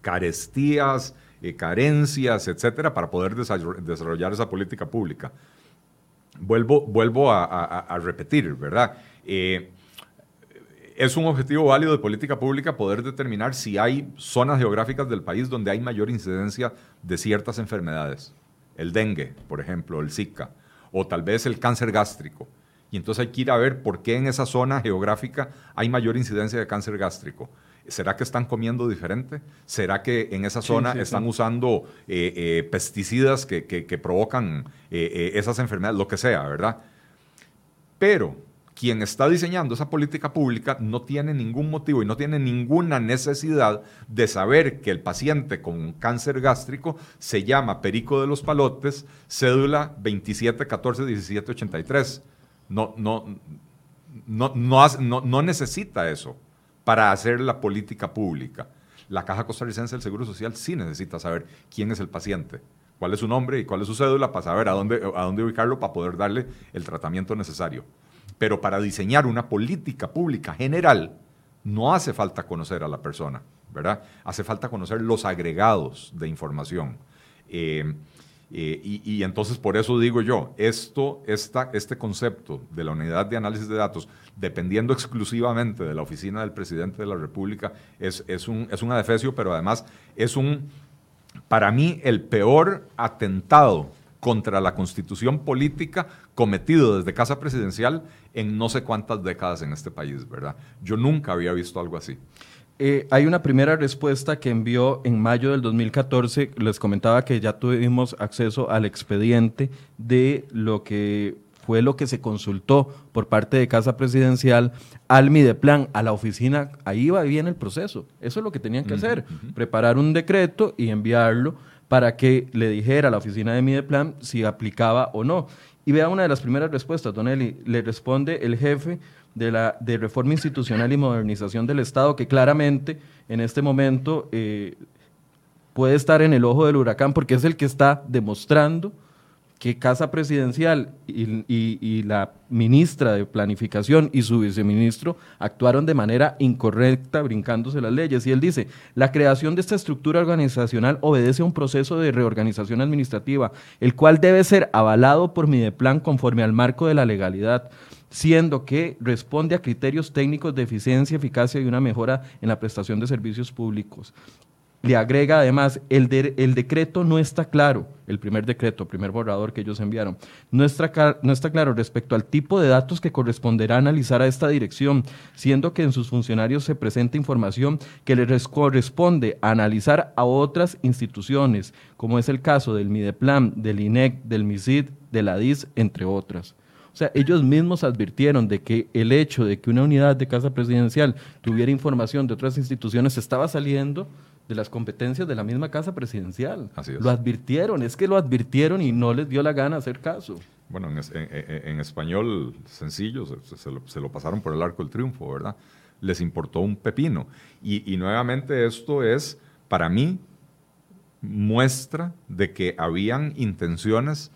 carestías, eh, carencias, etcétera, para poder desarrollar esa política pública. Vuelvo, vuelvo a, repetir, ¿verdad? Eh, es un objetivo válido de política pública poder determinar si hay zonas geográficas del país donde hay mayor incidencia de ciertas enfermedades. El dengue, por ejemplo, el Zika, o tal vez el cáncer gástrico. Y entonces hay que ir a ver por qué en esa zona geográfica hay mayor incidencia de cáncer gástrico. ¿Será que están comiendo diferente? ¿Será que en esa zona están usando eh, eh, pesticidas que, provocan eh, esas enfermedades? Lo que sea, ¿verdad? Pero quien está diseñando esa política pública no tiene ningún motivo y no tiene ninguna necesidad de saber que el paciente con cáncer gástrico se llama Perico de los Palotes, cédula 27141783. No, no, no, no, no necesita eso para hacer la política pública. La Caja Costarricense del Seguro Social sí necesita saber quién es el paciente, cuál es su nombre y cuál es su cédula para saber a dónde, ubicarlo para poder darle el tratamiento necesario. Pero para diseñar una política pública general, no hace falta conocer a la persona, ¿verdad? Hace falta conocer los agregados de información. Eh, eh, y, entonces por eso digo yo, esto, esta, este concepto de la unidad de análisis de datos, dependiendo exclusivamente de la oficina del presidente de la República, es, es, un, es un adefesio, pero además es un, para mí, el peor atentado contra la constitución política cometido desde Casa Presidencial en no sé cuántas décadas en este país, ¿verdad? Yo nunca había visto algo así. Eh, hay una primera respuesta que envió en mayo del 2014. Les comentaba que ya tuvimos acceso al expediente de lo que fue lo que se consultó por parte de Casa Presidencial al Mideplan, a la oficina. Ahí va bien el proceso. Eso es lo que tenían que hacer, preparar un decreto y enviarlo para que le dijera a la oficina de Mideplan si aplicaba o no. Y vea una de las primeras respuestas, Don Eli. Le responde el jefe de, la, de reforma institucional y modernización del Estado, que claramente en este momento eh, puede estar en el ojo del huracán porque es el que está demostrando que Casa Presidencial y, la ministra de Planificación y su viceministro actuaron de manera incorrecta, brincándose las leyes. Y él dice, la creación de esta estructura organizacional obedece a un proceso de reorganización administrativa, el cual debe ser avalado por Mideplan conforme al marco de la legalidad siendo que responde a criterios técnicos de eficiencia, eficacia y una mejora en la prestación de servicios públicos. Le agrega además, el, el decreto no está claro, el primer decreto, primer borrador que ellos enviaron, no está, no está claro respecto al tipo de datos que corresponderá analizar a esta dirección, siendo que en sus funcionarios se presenta información que les corresponde analizar a otras instituciones, como es el caso del Mideplan, del INEC, del MISID, de la DIS, entre otras. O sea, ellos mismos advirtieron de que el hecho de que una unidad de casa presidencial tuviera información de otras instituciones estaba saliendo de las competencias de la misma casa presidencial. Así es. Lo advirtieron, es que lo advirtieron y no les dio la gana hacer caso. Bueno, en, español sencillo, se, lo, pasaron por el arco del triunfo, ¿verdad? Les importó un pepino. Y, y nuevamente esto es, para mí, muestra de que habían intenciones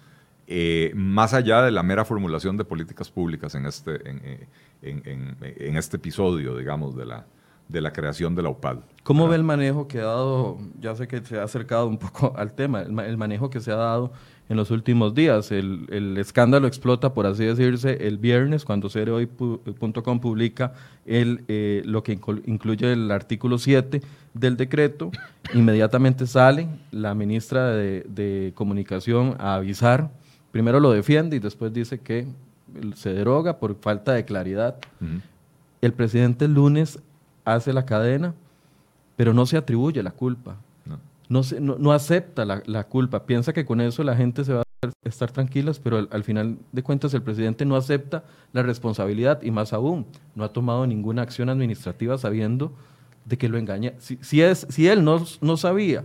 eh, más allá de la mera formulación de políticas públicas en este, en, en, este episodio, digamos, de la, de la creación de la UPAD. ¿Cómo ve el manejo que ha dado, ya sé que se ha acercado un poco al tema, el, manejo que se ha dado en los últimos días? El, el escándalo explota, por así decirse, el viernes, cuando cereoy.com publica el, eh, lo que incluye el artículo 7 del decreto. Inmediatamente sale la ministra de, de Comunicación a avisar primero lo defiende y después dice que se deroga por falta de claridad. El presidente el lunes hace la cadena, pero no se atribuye la culpa. No, no, acepta la, culpa. Piensa que con eso la gente se va a estar tranquilas, pero al, final de cuentas el presidente no acepta la responsabilidad y más aún, no ha tomado ninguna acción administrativa sabiendo de que lo engaña. Si, es, si él no, no sabía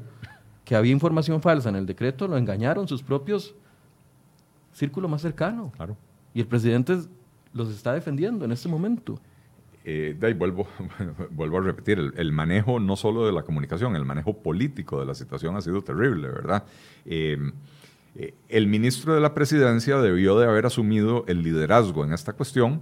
que había información falsa en el decreto, lo engañaron sus propios círculo más cercano. Claro. Y el presidente los está defendiendo en este momento. Eh, de ahí vuelvo, vuelvo a repetir, el, manejo no solo de la comunicación, el manejo político de la situación ha sido terrible, ¿verdad? Em, eh, el ministro de la presidencia debió de haber asumido el liderazgo en esta cuestión,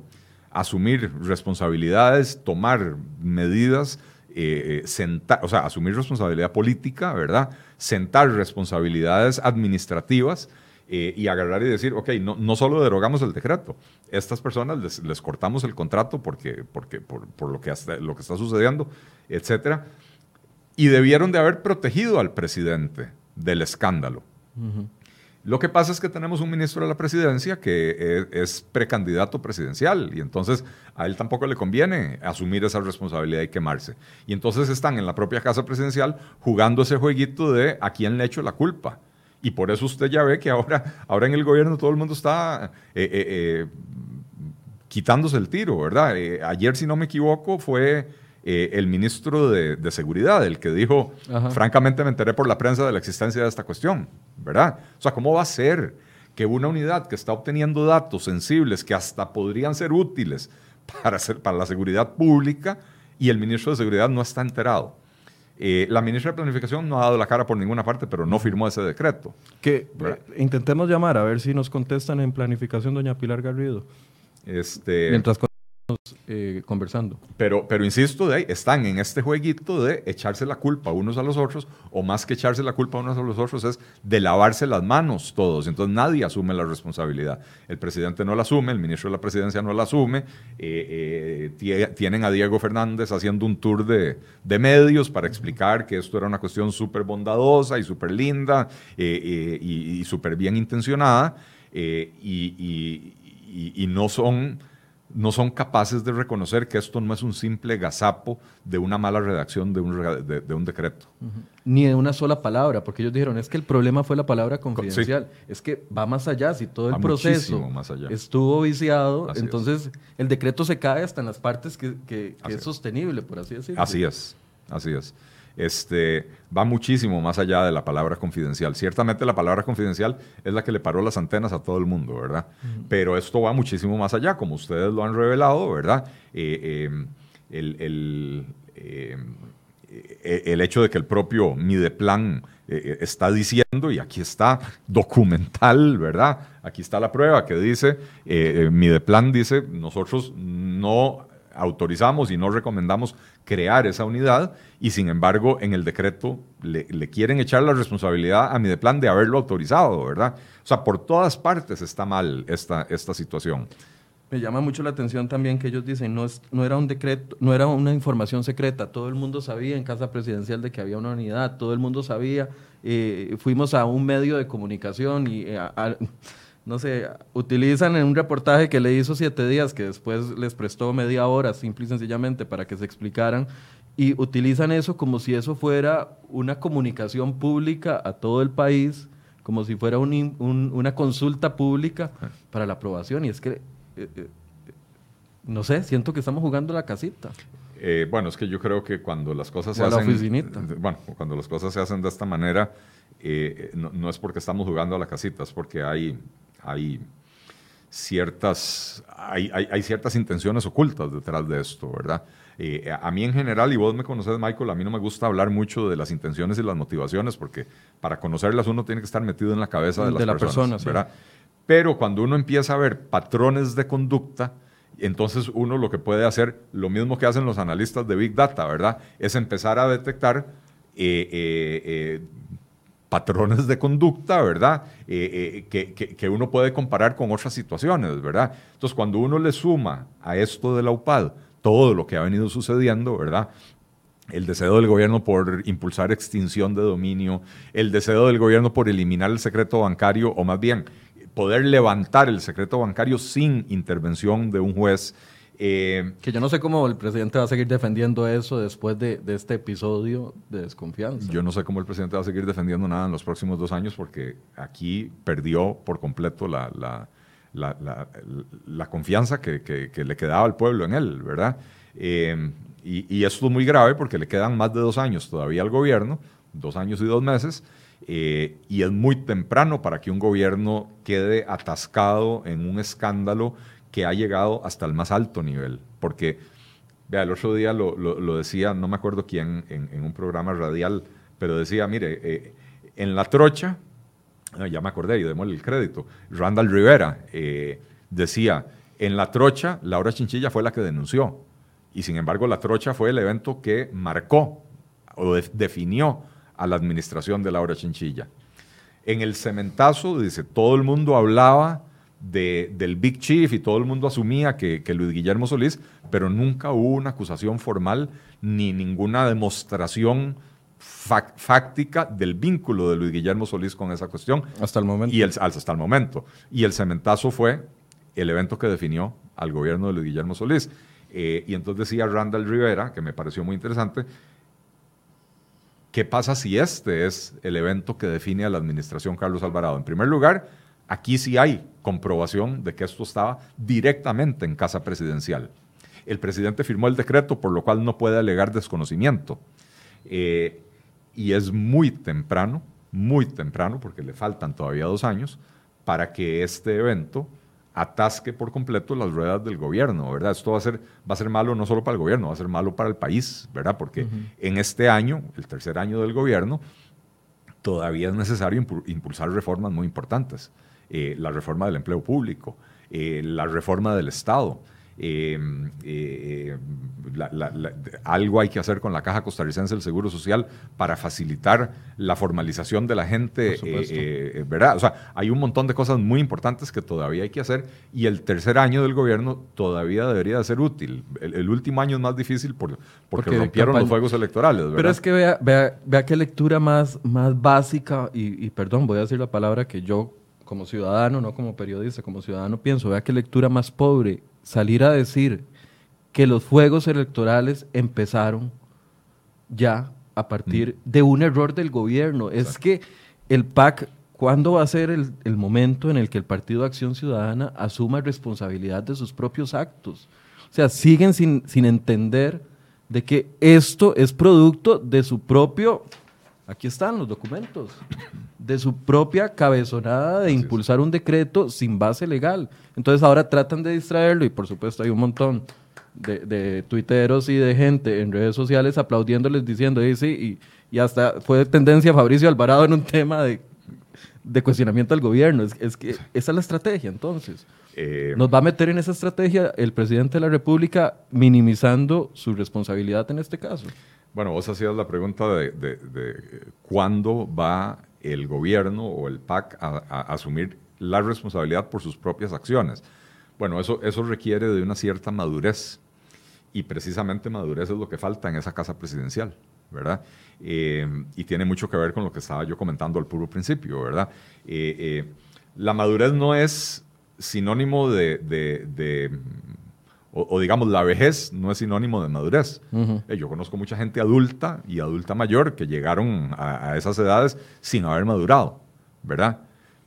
asumir responsabilidades, tomar medidas, eh, sentar, o sea, asumir responsabilidad política, ¿verdad? Sentar responsabilidades administrativas eh, y agarrar y decir, ok, no, no solo derogamos el decreto, estas personas les, cortamos el contrato porque, porque, por, por lo, que lo que está sucediendo, etcétera, y debieron de haber protegido al presidente del escándalo. Lo que pasa es que tenemos un ministro de la presidencia que es, precandidato presidencial y entonces a él tampoco le conviene asumir esa responsabilidad y quemarse. Y entonces están en la propia casa presidencial jugando ese jueguito de a quién le echo la culpa. Y por eso usted ya ve que ahora, ahora en el gobierno todo el mundo está eh, eh, eh, quitándose el tiro, ¿verdad? ayer, si no me equivoco, fue el ministro de, Seguridad el que dijo, francamente me enteré por la prensa de la existencia de esta cuestión, ¿verdad? O sea, ¿cómo va a ser que una unidad que está obteniendo datos sensibles que hasta podrían ser útiles para, para la seguridad pública y el ministro de Seguridad no está enterado? Eh, la ministra de Planificación no ha dado la cara por ninguna parte, pero no firmó ese decreto. Que eh, intentemos llamar a ver si nos contestan en planificación doña Pilar Garrido. Este, Mientras eh, conversando. Pero, pero insisto, de están en este jueguito de echarse la culpa unos a los otros, o más que echarse la culpa unos a los otros, es de lavarse las manos todos. Entonces nadie asume la responsabilidad. El presidente no la asume, el ministro de la presidencia no la asume. Eh, eh, tienen a Diego Fernández haciendo un tour de, de medios para explicar que esto era una cuestión súper bondadosa y súper linda y, y súper bien intencionada. y, y no son no son capaces de reconocer que esto no es un simple gazapo de una mala redacción de un, de, un decreto. Ni de una sola palabra, porque ellos dijeron, es que el problema fue la palabra confidencial. Es que va más allá, si todo el proceso estuvo viciado, entonces el decreto se cae hasta en las partes que, que es sostenible, por así decirlo. Así es, así es este, va muchísimo más allá de la palabra confidencial. Ciertamente la palabra confidencial es la que le paró las antenas a todo el mundo, ¿verdad? Pero esto va muchísimo más allá, como ustedes lo han revelado, ¿verdad? Eh, em, el, em, e, el, hecho de que el propio Mideplan eh, eh, está diciendo, y aquí está documental, ¿verdad? Aquí está la prueba que dice, Mideplan dice, nosotros no autorizamos y no recomendamos crear esa unidad y sin embargo en el decreto le, quieren echar la responsabilidad a Mideplan de haberlo autorizado, ¿verdad? O sea, por todas partes está mal esta, esta situación. Me llama mucho la atención también que ellos dicen, no, es, no era un decreto, no era una información secreta, todo el mundo sabía en Casa Presidencial de que había una unidad, todo el mundo sabía, eh, fuimos a un medio de comunicación y eh, no sé, utilizan en un reportaje que le hizo siete días, que después les prestó media hora, simple y sencillamente, para que se explicaran, y utilizan eso como si eso fuera una comunicación pública a todo el país, como si fuera una consulta pública para la aprobación. Y es que, eh, eh, no sé, siento que estamos jugando la casita. Eh, bueno, es que yo creo que cuando las cosas se hacen. Bueno, cuando las cosas se hacen de esta manera, no, no, es porque estamos jugando a la casita, es porque hay hay ciertas, hay, hay, ciertas intenciones ocultas detrás de esto, ¿verdad? Eh, a mí en general, y vos me conoces, Michael, a mí no me gusta hablar mucho de las intenciones y las motivaciones, porque para conocerlas uno tiene que estar metido en la cabeza de las la personas, ¿verdad? Pero cuando uno empieza a ver patrones de conducta, entonces uno lo que puede hacer, lo mismo que hacen los analistas de Big Data, ¿verdad? Es empezar a detectar eh, eh, patrones de conducta, ¿verdad? Eh, eh, que, uno puede comparar con otras situaciones, ¿verdad? Entonces, cuando uno le suma a esto de la UPAD todo lo que ha venido sucediendo, ¿verdad? El deseo del gobierno por impulsar extinción de dominio, el deseo del gobierno por eliminar el secreto bancario, o más bien poder levantar el secreto bancario sin intervención de un juez, eh, que yo no sé cómo el presidente va a seguir defendiendo eso después de, este episodio de desconfianza. Yo no sé cómo el presidente va a seguir defendiendo nada en los próximos dos años porque aquí perdió por completo la, la, confianza que, le quedaba al pueblo en él, ¿verdad? Eh, y, esto es muy grave porque le quedan más de dos años todavía al gobierno, dos años y dos meses, eh, y es muy temprano para que un gobierno quede atascado en un escándalo que ha llegado hasta el más alto nivel. Porque, vea, el otro día lo, decía, no me acuerdo quién, en, un programa radial, pero decía, mire, eh, en la trocha, ah, ya me acordé y démosle el crédito, Randall Rivera eh, decía, en la trocha, Laura Chinchilla fue la que denunció. Y sin embargo, la trocha fue el evento que marcó o definió a la administración de Laura Chinchilla. En el cementazo, dice, todo el mundo hablaba del Big Chief y todo el mundo asumía que, Luis Guillermo Solís, pero nunca hubo una acusación formal ni ninguna demostración fáctica del vínculo de Luis Guillermo Solís con esa cuestión. Hasta el momento. Y el, hasta el momento. Y el cementazo fue el evento que definió al gobierno de Luis Guillermo Solís. Eh, y entonces decía Randall Rivera, que me pareció muy interesante, ¿qué pasa si este es el evento que define a la administración Carlos Alvarado? En primer lugar, Aquí sí hay comprobación de que esto estaba directamente en casa presidencial. El presidente firmó el decreto, por lo cual no puede alegar desconocimiento. Eh, y es muy temprano, muy temprano, porque le faltan todavía dos años, para que este evento atasque por completo las ruedas del gobierno, ¿verdad? Esto va a ser, va a ser malo no solo para el gobierno, va a ser malo para el país, ¿verdad? Porque en este año, el tercer año del gobierno, todavía es necesario impulsar reformas muy importantes. Eh, la reforma del empleo público, eh, la reforma del Estado, eh, algo hay que hacer con la Caja Costarricense del Seguro Social para facilitar la formalización de la gente, eh, eh, ¿verdad? O sea, hay un montón de cosas muy importantes que todavía hay que hacer y el tercer año del gobierno todavía debería de ser útil. El, último año es más difícil por, porque, rompieron los juegos electorales, ¿verdad? Pero es que vea, vea, vea qué lectura más, más básica y, y perdón, voy a decir la palabra que yo como ciudadano, no como periodista, como ciudadano pienso, vea qué lectura más pobre salir a decir que los fuegos electorales empezaron ya a partir mm. de un error del gobierno. Es que el PAC, ¿cuándo va a ser el, momento en el que el Partido Acción Ciudadana asuma responsabilidad de sus propios actos? O sea, siguen sin, sin entender de que esto es producto de su propio, aquí están los documentos, de su propia cabezonada de impulsar un decreto sin base legal. Entonces ahora tratan de distraerlo y por supuesto hay un montón de, de tuiteros y de gente en redes sociales aplaudiéndoles diciendo, y sí, y, hasta fue tendencia Fabricio Alvarado en un tema de, cuestionamiento al gobierno. Es, que esa es la estrategia entonces. Eh, Nos va a meter en esa estrategia el presidente de la República minimizando su responsabilidad en este caso. Bueno, vos hacías la pregunta de, de cuándo va el gobierno o el PAC a, asumir la responsabilidad por sus propias acciones. Bueno, eso, eso requiere de una cierta madurez y precisamente madurez es lo que falta en esa casa presidencial, ¿verdad? Eh, y tiene mucho que ver con lo que estaba yo comentando al puro principio, ¿verdad? Eh, eh, la madurez no es sinónimo de o, digamos, la vejez no es sinónimo de madurez. Eh, yo conozco mucha gente adulta y adulta mayor que llegaron a, esas edades sin haber madurado, ¿verdad?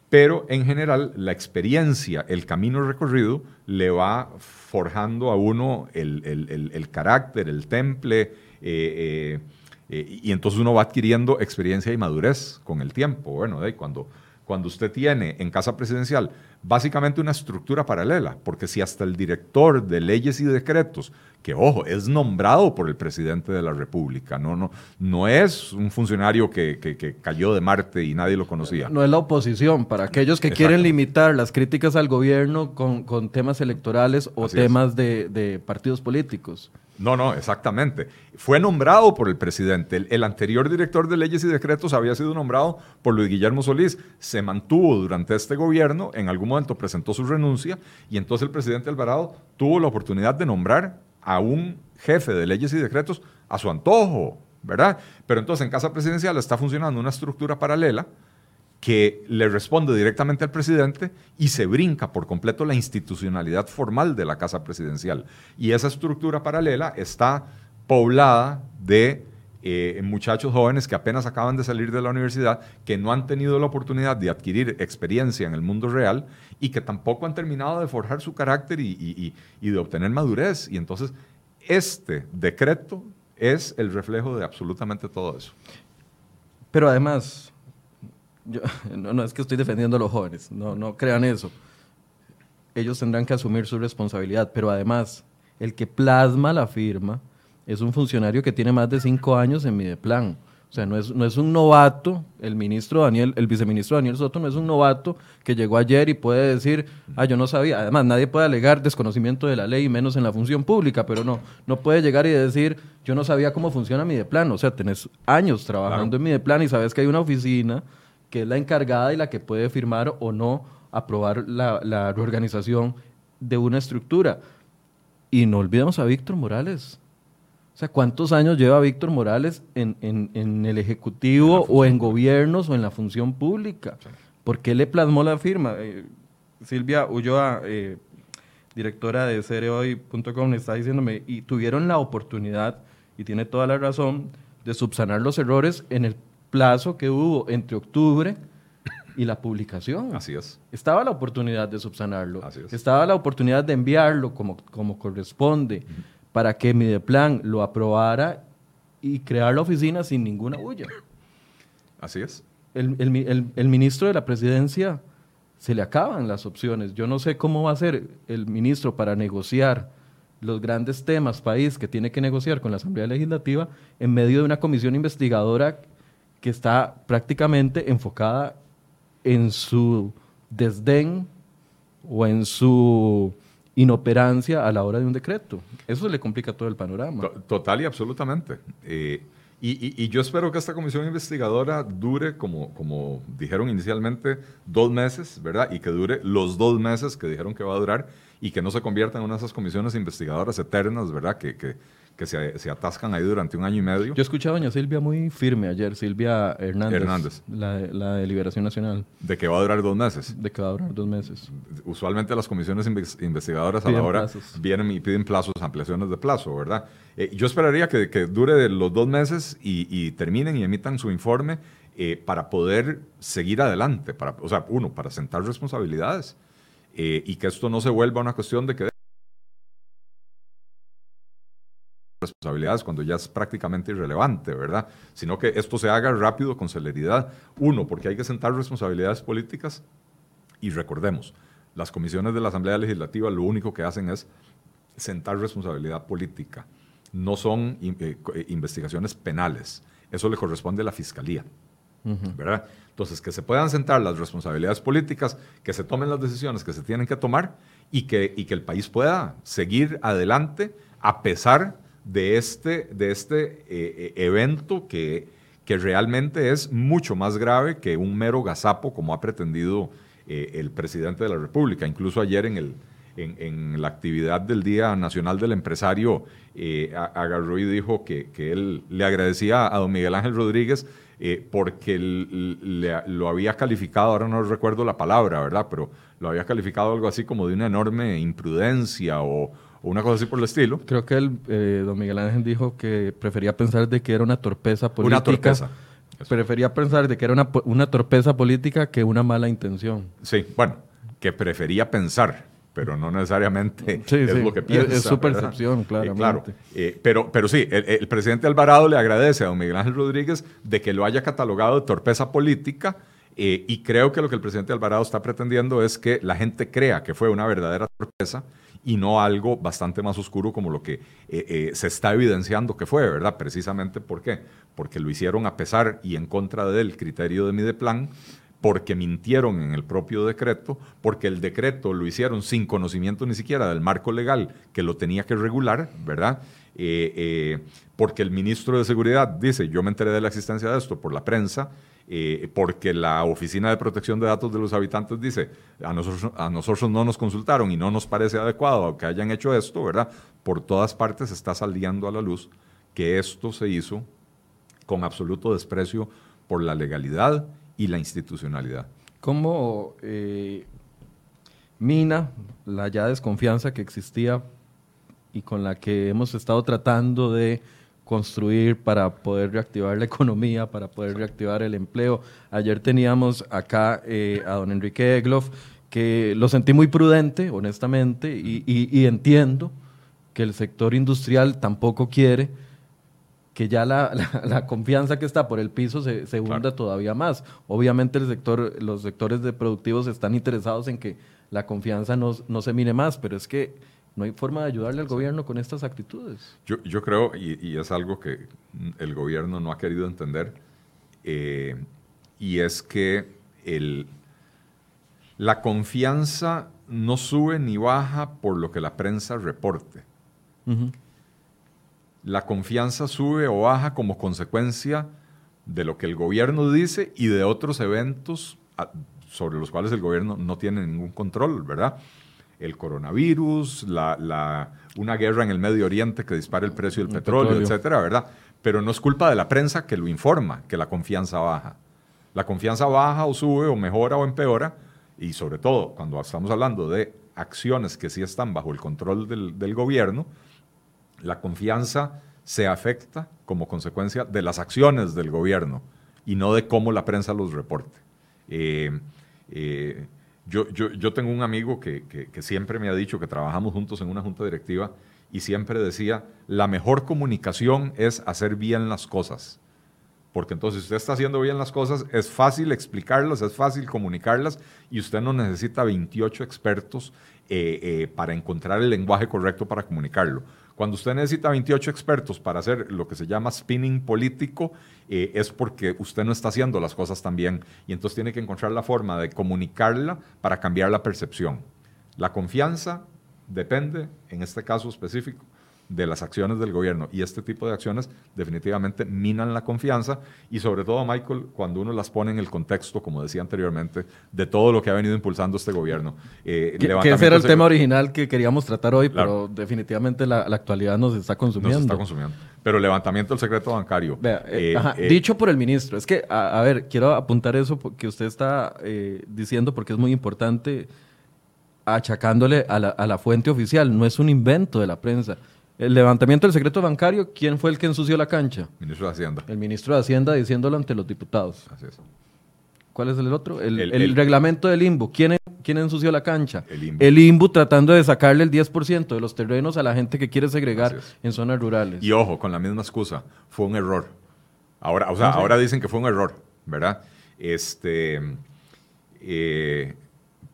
Pero en general la experiencia, el camino recorrido, le va forjando a uno el, carácter, el temple, eh, eh, y entonces uno va adquiriendo experiencia y madurez con el tiempo. Bueno, cuando, cuando usted tiene en casa presidencial básicamente una estructura paralela, porque si hasta el director de leyes y decretos, que ojo, es nombrado por el presidente de la República, no, no, no es un funcionario que, que, cayó de Marte y nadie lo conocía. No es la oposición, para aquellos que quieren limitar las críticas al gobierno con, con temas electorales o temas de, de partidos políticos. No, no, exactamente. Fue nombrado por el presidente. El, anterior director de leyes y decretos había sido nombrado por Luis Guillermo Solís. Se mantuvo durante este gobierno, en algún momento presentó su renuncia y entonces el presidente Alvarado tuvo la oportunidad de nombrar a un jefe de leyes y decretos a su antojo, ¿verdad? Pero entonces en Casa Presidencial está funcionando una estructura paralela que le responde directamente al presidente y se brinca por completo la institucionalidad formal de la Casa Presidencial. Y esa estructura paralela está poblada de eh, muchachos jóvenes que apenas acaban de salir de la universidad, que no han tenido la oportunidad de adquirir experiencia en el mundo real y que tampoco han terminado de forjar su carácter y, y de obtener madurez. Y entonces este decreto es el reflejo de absolutamente todo eso. Pero además, no, no es que estoy defendiendo a los jóvenes, no, no crean eso. Ellos tendrán que asumir su responsabilidad, pero además, el que plasma la firma es un funcionario que tiene más de cinco años en Mideplan. O sea, no es, no es un novato, el ministro Daniel, el viceministro Daniel Soto no es un novato que llegó ayer y puede decir, ah, yo no sabía. Además, nadie puede alegar desconocimiento de la ley, menos en la función pública, pero no, no puede llegar y decir, yo no sabía cómo funciona Mideplan. O sea, tenés años trabajando en Mideplan y sabes que hay una oficina que es la encargada y la que puede firmar o no aprobar la, reorganización de una estructura. Y no olvidemos a Víctor Morales. O sea, ¿cuántos años lleva Víctor Morales en, el Ejecutivo o en gobiernos o en la función pública? ¿Por qué le plasmó la firma? Eh, Silvia Ulloa, eh, directora de cereoy.com, está diciéndome, y tuvieron la oportunidad, y tiene toda la razón, de subsanar los errores en el plazo que hubo entre octubre y la publicación. Así es. Estaba la oportunidad de subsanarlo. Así es. Estaba la oportunidad de enviarlo como, como corresponde para que Mideplan lo aprobara y crear la oficina sin ninguna bulla. Así es. El, el, el, ministro de la presidencia se le acaban las opciones. Yo no sé cómo va a ser el ministro para negociar los grandes temas país que tiene que negociar con la Asamblea Legislativa en medio de una comisión investigadora que está prácticamente enfocada en su desdén o en su inoperancia a la hora de un decreto. Eso le complica todo el panorama. Total y absolutamente. Eh, y, yo espero que esta comisión investigadora dure, como, como dijeron inicialmente, dos meses, ¿verdad? Y que dure los dos meses que dijeron que va a durar y que no se convierta en una de esas comisiones investigadoras eternas, ¿verdad? Que, que se, se, atascan ahí durante un año y medio. Yo escuché a doña Silvia muy firme ayer, Silvia Hernández, Hernández. La, la, de Liberación Nacional. De que va a durar dos meses. De que va a durar dos meses. Usualmente las comisiones investigadoras a la hora vienen y piden plazos, ampliaciones de plazo, ¿verdad? Eh, yo esperaría que, que, dure los dos meses y, y, terminen y emitan su informe eh, para poder seguir adelante. Para, o sea, uno, para sentar responsabilidades eh, y que esto no se vuelva una cuestión de que responsabilidades cuando ya es prácticamente irrelevante, ¿verdad? Sino que esto se haga rápido, con celeridad. Uno, porque hay que sentar responsabilidades políticas y recordemos, las comisiones de la Asamblea Legislativa lo único que hacen es sentar responsabilidad política. No son eh, eh, investigaciones penales. Eso le corresponde a la Fiscalía, ¿verdad? Entonces, que se puedan sentar las responsabilidades políticas, que se tomen las decisiones que se tienen que tomar y que, y que el país pueda seguir adelante a pesar de este, de este eh, eh, evento que, que realmente es mucho más grave que un mero gazapo como ha pretendido eh, el presidente de la República. Incluso ayer en, el, en, la actividad del Día Nacional del Empresario agarró y dijo que, que, él le agradecía a don Miguel Ángel Rodríguez porque lo había calificado, ahora no recuerdo la palabra, ¿verdad? Pero lo había calificado algo así como de una enorme imprudencia o, o una cosa así por el estilo. Creo que el, eh, don Miguel Ángel dijo que prefería pensar de que era una torpeza política. Una torpeza. Prefería pensar de que era una, una torpeza política que una mala intención. Sí, bueno, que prefería pensar, pero no necesariamente es lo que piensa. Es, su percepción, claramente. claro. Eh, pero, pero sí, el, presidente Alvarado le agradece a don Miguel Ángel Rodríguez de que lo haya catalogado de torpeza política eh, y creo que lo que el presidente Alvarado está pretendiendo es que la gente crea que fue una verdadera torpeza y no algo bastante más oscuro como lo que eh, eh, se está evidenciando que fue, ¿verdad? Precisamente ¿por qué? Porque lo hicieron a pesar y en contra del criterio de Mideplan, porque mintieron en el propio decreto, porque el decreto lo hicieron sin conocimiento ni siquiera del marco legal que lo tenía que regular, ¿verdad? Eh, porque el ministro de Seguridad dice, yo me enteré de la existencia de esto por la prensa, eh, porque la Oficina de Protección de Datos de los Habitantes dice, a nosotros, a nosotros no nos consultaron y no nos parece adecuado que hayan hecho esto, ¿verdad? Por todas partes está saliendo a la luz que esto se hizo con absoluto desprecio por la legalidad y la institucionalidad. ¿Cómo eh, mina la ya desconfianza que existía y con la que hemos estado tratando de construir para poder reactivar la economía, para poder reactivar el empleo. Ayer teníamos acá eh, a don Enrique Egloff, que lo sentí muy prudente, honestamente, y, entiendo que el sector industrial tampoco quiere que ya la, confianza que está por el piso se, se hunda todavía más. Obviamente el sector, los sectores de productivos están interesados en que la confianza no, no se mire más, pero es que no hay forma de ayudarle al gobierno con estas actitudes. Yo, yo creo, y, es algo que el gobierno no ha querido entender, eh, y es que el, la confianza no sube ni baja por lo que la prensa reporte. La confianza sube o baja como consecuencia de lo que el gobierno dice y de otros eventos sobre los cuales el gobierno no tiene ningún control, ¿verdad? El coronavirus, la, una guerra en el Medio Oriente que dispara el precio del petróleo, etcétera, ¿verdad? Pero no es culpa de la prensa que lo informa, que la confianza baja. La confianza baja o sube o mejora o empeora, y sobre todo cuando estamos hablando de acciones que sí están bajo el control del, gobierno, la confianza se afecta como consecuencia de las acciones del gobierno y no de cómo la prensa los reporte. Eh, eh, yo, yo, yo tengo un amigo que, que, siempre me ha dicho que trabajamos juntos en una junta directiva y siempre decía, la mejor comunicación es hacer bien las cosas. Porque entonces usted está haciendo bien las cosas, es fácil explicarlas, es fácil comunicarlas y usted no necesita 28 expertos eh, eh, para encontrar el lenguaje correcto para comunicarlo. Cuando usted necesita 28 expertos para hacer lo que se llama spinning político, eh, es porque usted no está haciendo las cosas tan bien y entonces tiene que encontrar la forma de comunicarla para cambiar la percepción. La confianza depende, en este caso específico, de las acciones del gobierno. Y este tipo de acciones definitivamente minan la confianza y sobre todo, Michael, cuando uno las pone en el contexto, como decía anteriormente, de todo lo que ha venido impulsando este gobierno. Eh, que, ese era el tema original que queríamos tratar hoy, pero definitivamente la, actualidad nos está consumiendo. Nos está consumiendo. Pero levantamiento del secreto bancario. Eh, eh, eh, dicho por el ministro. Es que, a, ver, quiero apuntar eso que usted está diciendo porque es muy importante achacándole a la, a la fuente oficial. No es un invento de la prensa. El levantamiento del secreto bancario, ¿quién fue el que ensució la cancha? Ministro de Hacienda. El ministro de Hacienda diciéndolo ante los diputados. Así es. ¿Cuál es el otro? El, reglamento del IMBU. ¿Quién, ¿Quién, ensució la cancha? El IMBU. el IMBU. tratando de sacarle el 10% de los terrenos a la gente que quiere segregar en zonas rurales. Y ojo, con la misma excusa, fue un error. Ahora, o sea, ahora dicen que fue un error, ¿verdad? Este, eh,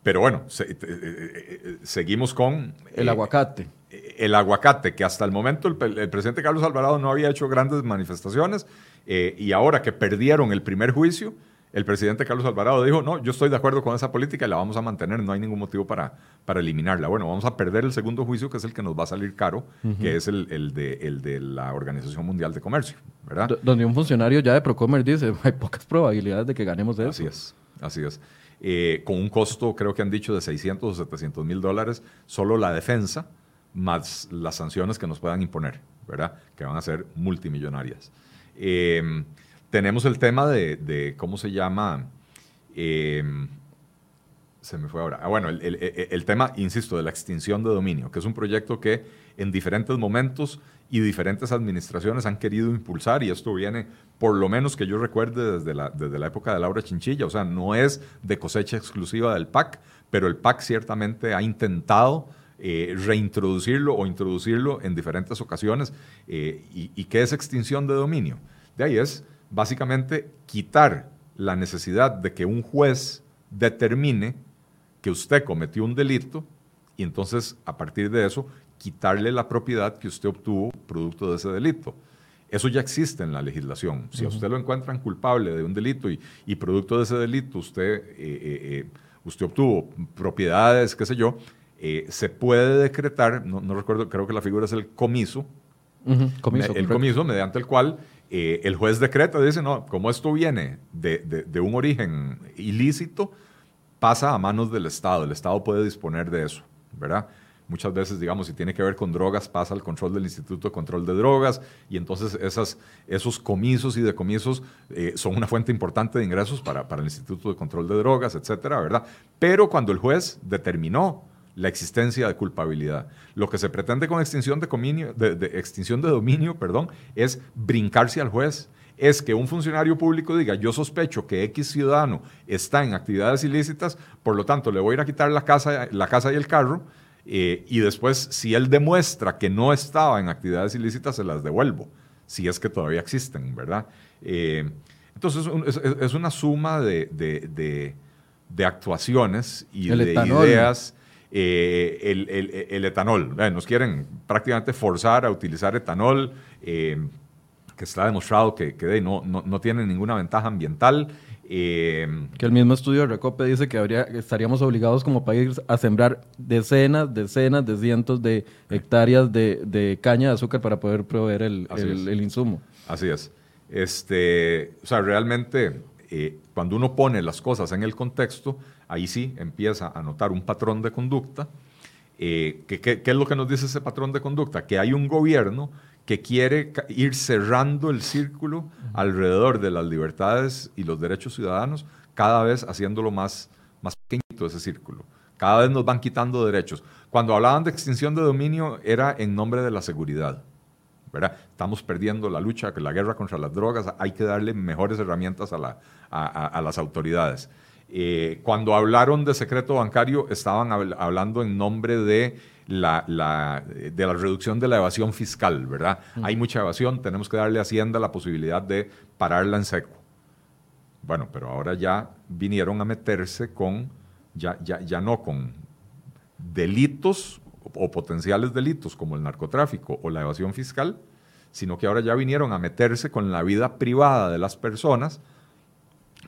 pero bueno, eh, eh, seguimos con... El aguacate el aguacate, que hasta el momento el, presidente Carlos Alvarado no había hecho grandes manifestaciones, eh, y ahora que perdieron el primer juicio, el presidente Carlos Alvarado dijo, no, yo estoy de acuerdo con esa política y la vamos a mantener, no hay ningún motivo para, para eliminarla. Bueno, vamos a perder el segundo juicio, que es el que nos va a salir caro, que es el, de, el de la Organización Mundial de Comercio, ¿verdad? donde un funcionario ya de Procomer dice, hay pocas probabilidades de que ganemos de eso. Así es, así es. Eh, con un costo, creo que han dicho, de 600 o 700 mil dólares, solo la defensa, más las sanciones que nos puedan imponer, ¿verdad? Que van a ser multimillonarias. Em, tenemos el tema de, ¿cómo se llama? Em, se me fue ahora. Ah, bueno, el, tema, insisto, de la extinción de dominio, que es un proyecto que en diferentes momentos y diferentes administraciones han querido impulsar y esto viene, por lo menos que yo recuerde, desde la, desde la época de Laura Chinchilla, o sea, no es de cosecha exclusiva del PAC, pero el PAC ciertamente ha intentado eh, reintroducirlo o introducirlo en diferentes ocasiones. Eh, y, qué es extinción de dominio? De ahí es básicamente quitar la necesidad de que un juez determine que usted cometió un delito y entonces a partir de eso quitarle la propiedad que usted obtuvo producto de ese delito. Eso ya existe en la legislación. Si a usted lo encuentran culpable de un delito y, producto de ese delito usted, eh, usted obtuvo propiedades, qué sé yo, eh, se puede decretar, no, recuerdo, creo que la figura es el comiso, el comiso mediante el cual eh, el juez decreta, dice, no, como esto viene de, un origen ilícito, pasa a manos del Estado, el Estado puede disponer de eso, ¿verdad? Muchas veces, digamos, si tiene que ver con drogas, pasa al control del Instituto de Control de Drogas y entonces esas, esos comisos y decomisos eh, son una fuente importante de ingresos para, para el Instituto de Control de Drogas, etcétera, ¿verdad? Pero cuando el juez determinó la existencia de culpabilidad. Lo que se pretende con extinción de, dominio, de, extinción de dominio perdón, es brincarse al juez. Es que un funcionario público diga, yo sospecho que X ciudadano está en actividades ilícitas, por lo tanto le voy a ir a quitar la casa, la casa y el carro, eh, y después, si él demuestra que no estaba en actividades ilícitas, se las devuelvo, si es que todavía existen, ¿verdad? Eh, entonces, es, una suma de, de actuaciones y de ideas eh, el, etanol. nos quieren prácticamente forzar a utilizar etanol, eh, que está demostrado que, no, no, tiene ninguna ventaja ambiental. Eh, que el mismo estudio de Recope dice que habría, estaríamos obligados como país a sembrar decenas, decenas de cientos de hectáreas de, caña de azúcar para poder proveer el, el insumo. Así es. Este, o sea, realmente cuando uno pone las cosas en el contexto, ahí sí empieza a notar un patrón de conducta. Eh, ¿qué, es lo que nos dice ese patrón de conducta? Que hay un gobierno que quiere ir cerrando el círculo alrededor de las libertades y los derechos ciudadanos, cada vez haciéndolo más, más pequeñito ese círculo. Cada vez nos van quitando derechos. Cuando hablaban de extinción de dominio era en nombre de la seguridad. ¿verdad? Estamos perdiendo la lucha, la guerra contra las drogas, hay que darle mejores herramientas a, la, a las autoridades. Eh, cuando hablaron de secreto bancario, estaban hablando en nombre de la, de la reducción de la evasión fiscal, ¿verdad? Hay mucha evasión, tenemos que darle a Hacienda la posibilidad de pararla en seco. Bueno, pero ahora ya vinieron a meterse con, ya, ya, ya no con delitos o potenciales delitos como el narcotráfico o la evasión fiscal, sino que ahora ya vinieron a meterse con la vida privada de las personas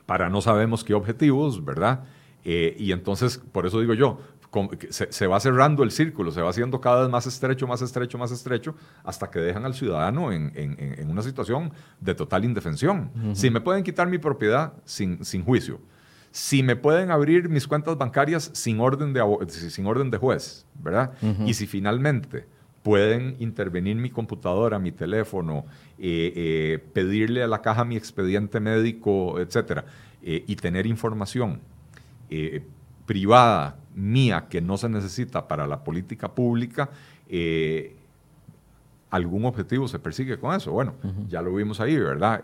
para no sabemos qué objetivos, ¿verdad? Eh, y entonces, por eso digo yo, se, va cerrando el círculo, se va haciendo cada vez más estrecho, más estrecho, más estrecho, hasta que dejan al ciudadano en, una situación de total indefensión. Si me pueden quitar mi propiedad sin, sin juicio, si me pueden abrir mis cuentas bancarias sin orden de, sin orden de juez, ¿verdad? Y si finalmente pueden intervenir mi computadora, mi teléfono, eh, eh, pedirle a la caja mi expediente médico, etcétera, eh, y tener información privada mía que no se necesita para la política pública, algún objetivo se persigue con eso. Bueno, ya lo vimos ahí, ¿verdad?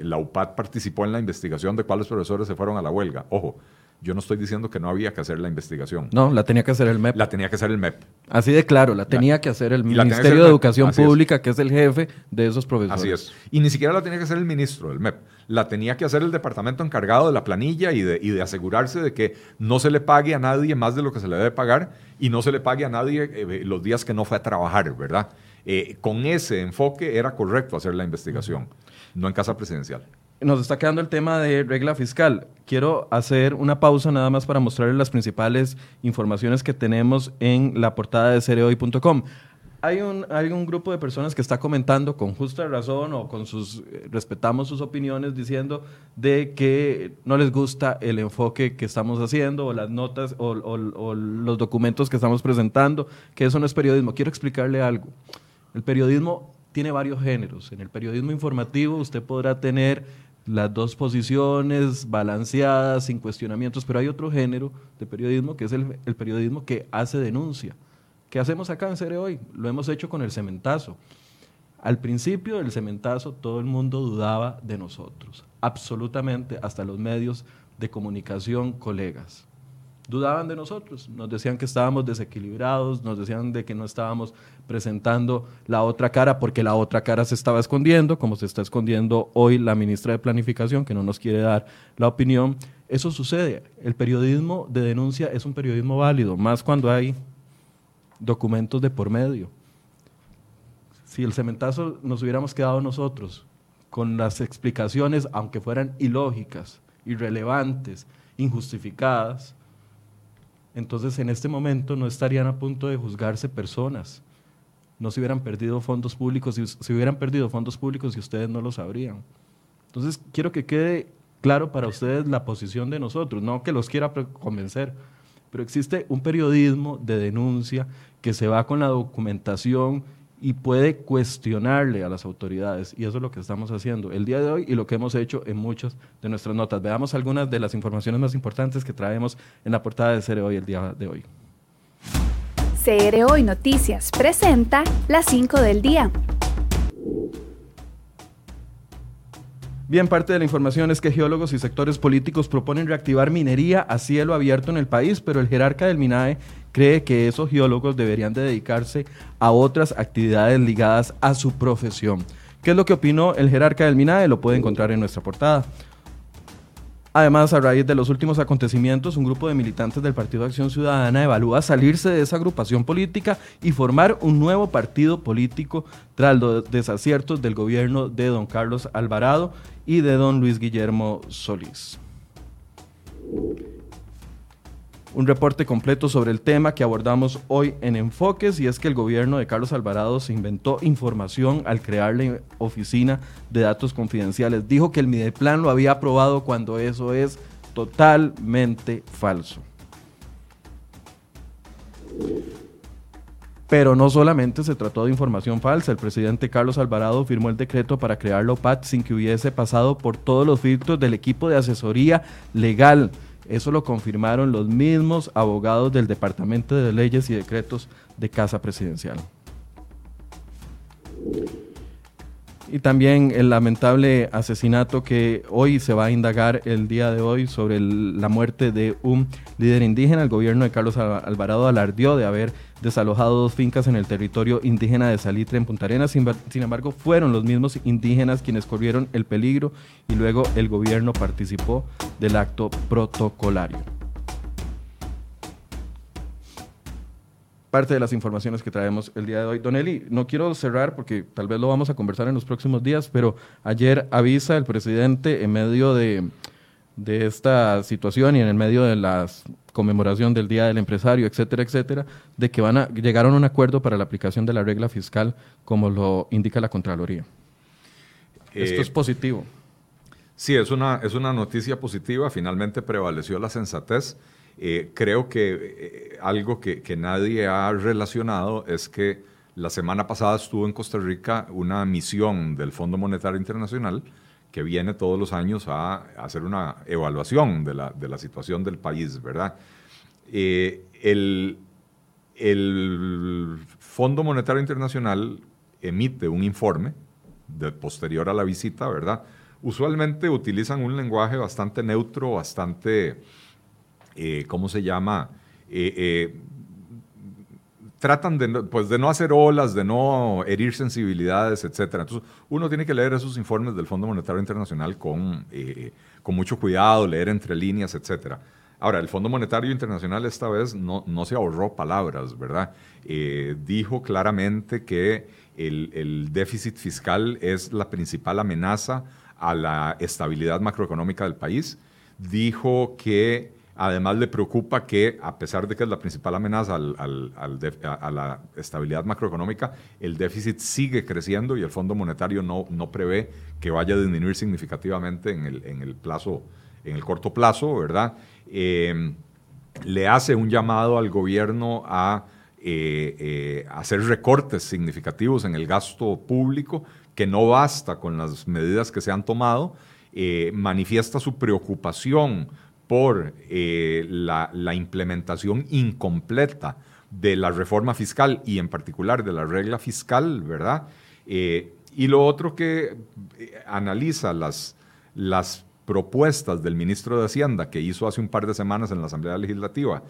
la UPAD participó en la investigación de cuáles profesores se fueron a la huelga. Ojo, yo no estoy diciendo que no había que hacer la investigación. No, la tenía que hacer el MEP. La tenía que hacer el MEP. Así de claro, la tenía que hacer el Ministerio de Educación Pública, que es el jefe de esos profesores. Así es. Y ni siquiera la tenía que hacer el ministro del MEP. La tenía que hacer el departamento encargado de la planilla y de, de asegurarse de que no se le pague a nadie más de lo que se le debe pagar y no se le pague a nadie eh, los días que no fue a trabajar, ¿verdad? Eh, con ese enfoque era correcto hacer la investigación, no en casa presidencial nos está quedando el tema de regla fiscal. Quiero hacer una pausa nada más para mostrarles las principales informaciones que tenemos en la portada de cereoy.com. Hay un, hay un grupo de personas que está comentando con justa razón o con sus, eh, respetamos sus opiniones diciendo de que no les gusta el enfoque que estamos haciendo o las notas o, o los documentos que estamos presentando, que eso no es periodismo. Quiero explicarle algo. El periodismo tiene varios géneros. En el periodismo informativo usted podrá tener las dos posiciones balanceadas, sin cuestionamientos, pero hay otro género de periodismo que es el, periodismo que hace denuncia. ¿Qué hacemos acá en Cere hoy? Lo hemos hecho con el cementazo. Al principio del cementazo todo el mundo dudaba de nosotros, absolutamente, hasta los medios de comunicación, colegas dudaban de nosotros, nos decían que estábamos desequilibrados, nos decían de que no estábamos presentando la otra cara porque la otra cara se estaba escondiendo, como se está escondiendo hoy la ministra de Planificación, que no nos quiere dar la opinión. Eso sucede. El periodismo de denuncia es un periodismo válido, más cuando hay documentos de por medio. Si el cementazo nos hubiéramos quedado nosotros con las explicaciones, aunque fueran ilógicas, irrelevantes, injustificadas, entonces en este momento no estarían a punto de juzgarse personas. No se hubieran perdido fondos públicos, si hubieran perdido fondos públicos y ustedes no lo sabrían. Entonces quiero que quede claro para ustedes la posición de nosotros, no que los quiera convencer, pero existe un periodismo de denuncia que se va con la documentación y puede cuestionarle a las autoridades. Y eso es lo que estamos haciendo el día de hoy y lo que hemos hecho en muchas de nuestras notas. Veamos algunas de las informaciones más importantes que traemos en la portada de Cere Hoy el día de hoy. CR Hoy Noticias presenta las 5 del día. Bien, parte de la información es que geólogos y sectores políticos proponen reactivar minería a cielo abierto en el país, pero el jerarca del MINAE cree que esos geólogos deberían de dedicarse a otras actividades ligadas a su profesión. ¿Qué es lo que opinó el jerarca del MINAE? Lo puede encontrar en nuestra portada. Además, a raíz de los últimos acontecimientos, un grupo de militantes del Partido Acción Ciudadana evalúa salirse de esa agrupación política y formar un nuevo partido político tras los desaciertos del gobierno de don Carlos Alvarado y de don Luis Guillermo Solís. Un reporte completo sobre el tema que abordamos hoy en Enfoques y es que el gobierno de Carlos Alvarado se inventó información al crear la oficina de datos confidenciales. Dijo que el Mideplan lo había aprobado cuando eso es totalmente falso. Pero no solamente se trató de información falsa, el presidente Carlos Alvarado firmó el decreto para crear la OPAT sin que hubiese pasado por todos los filtros del equipo de asesoría legal. Eso lo confirmaron los mismos abogados del Departamento de Leyes y Decretos de Casa Presidencial. Y también el lamentable asesinato que hoy se va a indagar el día de hoy sobre la muerte de un líder indígena. El gobierno de Carlos Alvarado alardió de haber desalojado dos fincas en el territorio indígena de Salitre en Punta Arenas. Sin, embargo, fueron los mismos indígenas quienes corrieron el peligro y luego el gobierno participó del acto protocolario. parte de las informaciones que traemos el día de hoy. Don Eli, no quiero cerrar porque tal vez lo vamos a conversar en los próximos días, pero ayer avisa el presidente en medio de, esta situación y en el medio de la conmemoración del Día del Empresario, etcétera, etcétera, de que van a llegaron a un acuerdo para la aplicación de la regla fiscal como lo indica la Contraloría. Esto es eh, positivo. Sí, es una, es una noticia positiva. Finalmente prevaleció la sensatez eh, creo que eh, algo que, nadie ha relacionado es que la semana pasada estuvo en Costa Rica una misión del Fondo Monetario Internacional que viene todos los años a, hacer una evaluación de la, situación del país, ¿verdad? Eh, el, el, Fondo Monetario Internacional emite un informe de, posterior a la visita, ¿verdad? Usualmente utilizan un lenguaje bastante neutro, bastante eh, ¿cómo se llama? Eh, tratan de pues de no hacer olas, de no herir sensibilidades, etc. Entonces, uno tiene que leer esos informes del Fondo Monetario Internacional con, con mucho cuidado, leer entre líneas, etc. Ahora, el Fondo Monetario Internacional esta vez no, no se ahorró palabras, ¿verdad? dijo claramente que el, el déficit fiscal es la principal amenaza a la estabilidad macroeconómica del país. Dijo que Además, le preocupa que, a pesar de que es la principal amenaza a la estabilidad macroeconómica, el déficit sigue creciendo y el Fondo Monetario no, prevé que vaya a disminuir significativamente en el, en el, plazo, en el corto plazo, ¿verdad? Em, le hace un llamado al gobierno a eh, eh, hacer recortes significativos en el gasto público, que no basta con las medidas que se han tomado, eh, manifiesta su preocupación por eh, la, implementación incompleta de la reforma fiscal y en particular de la regla fiscal, ¿verdad? Eh, y lo otro que eh, analiza las, las propuestas del ministro de Hacienda que hizo hace un par de semanas en la Asamblea Legislativa,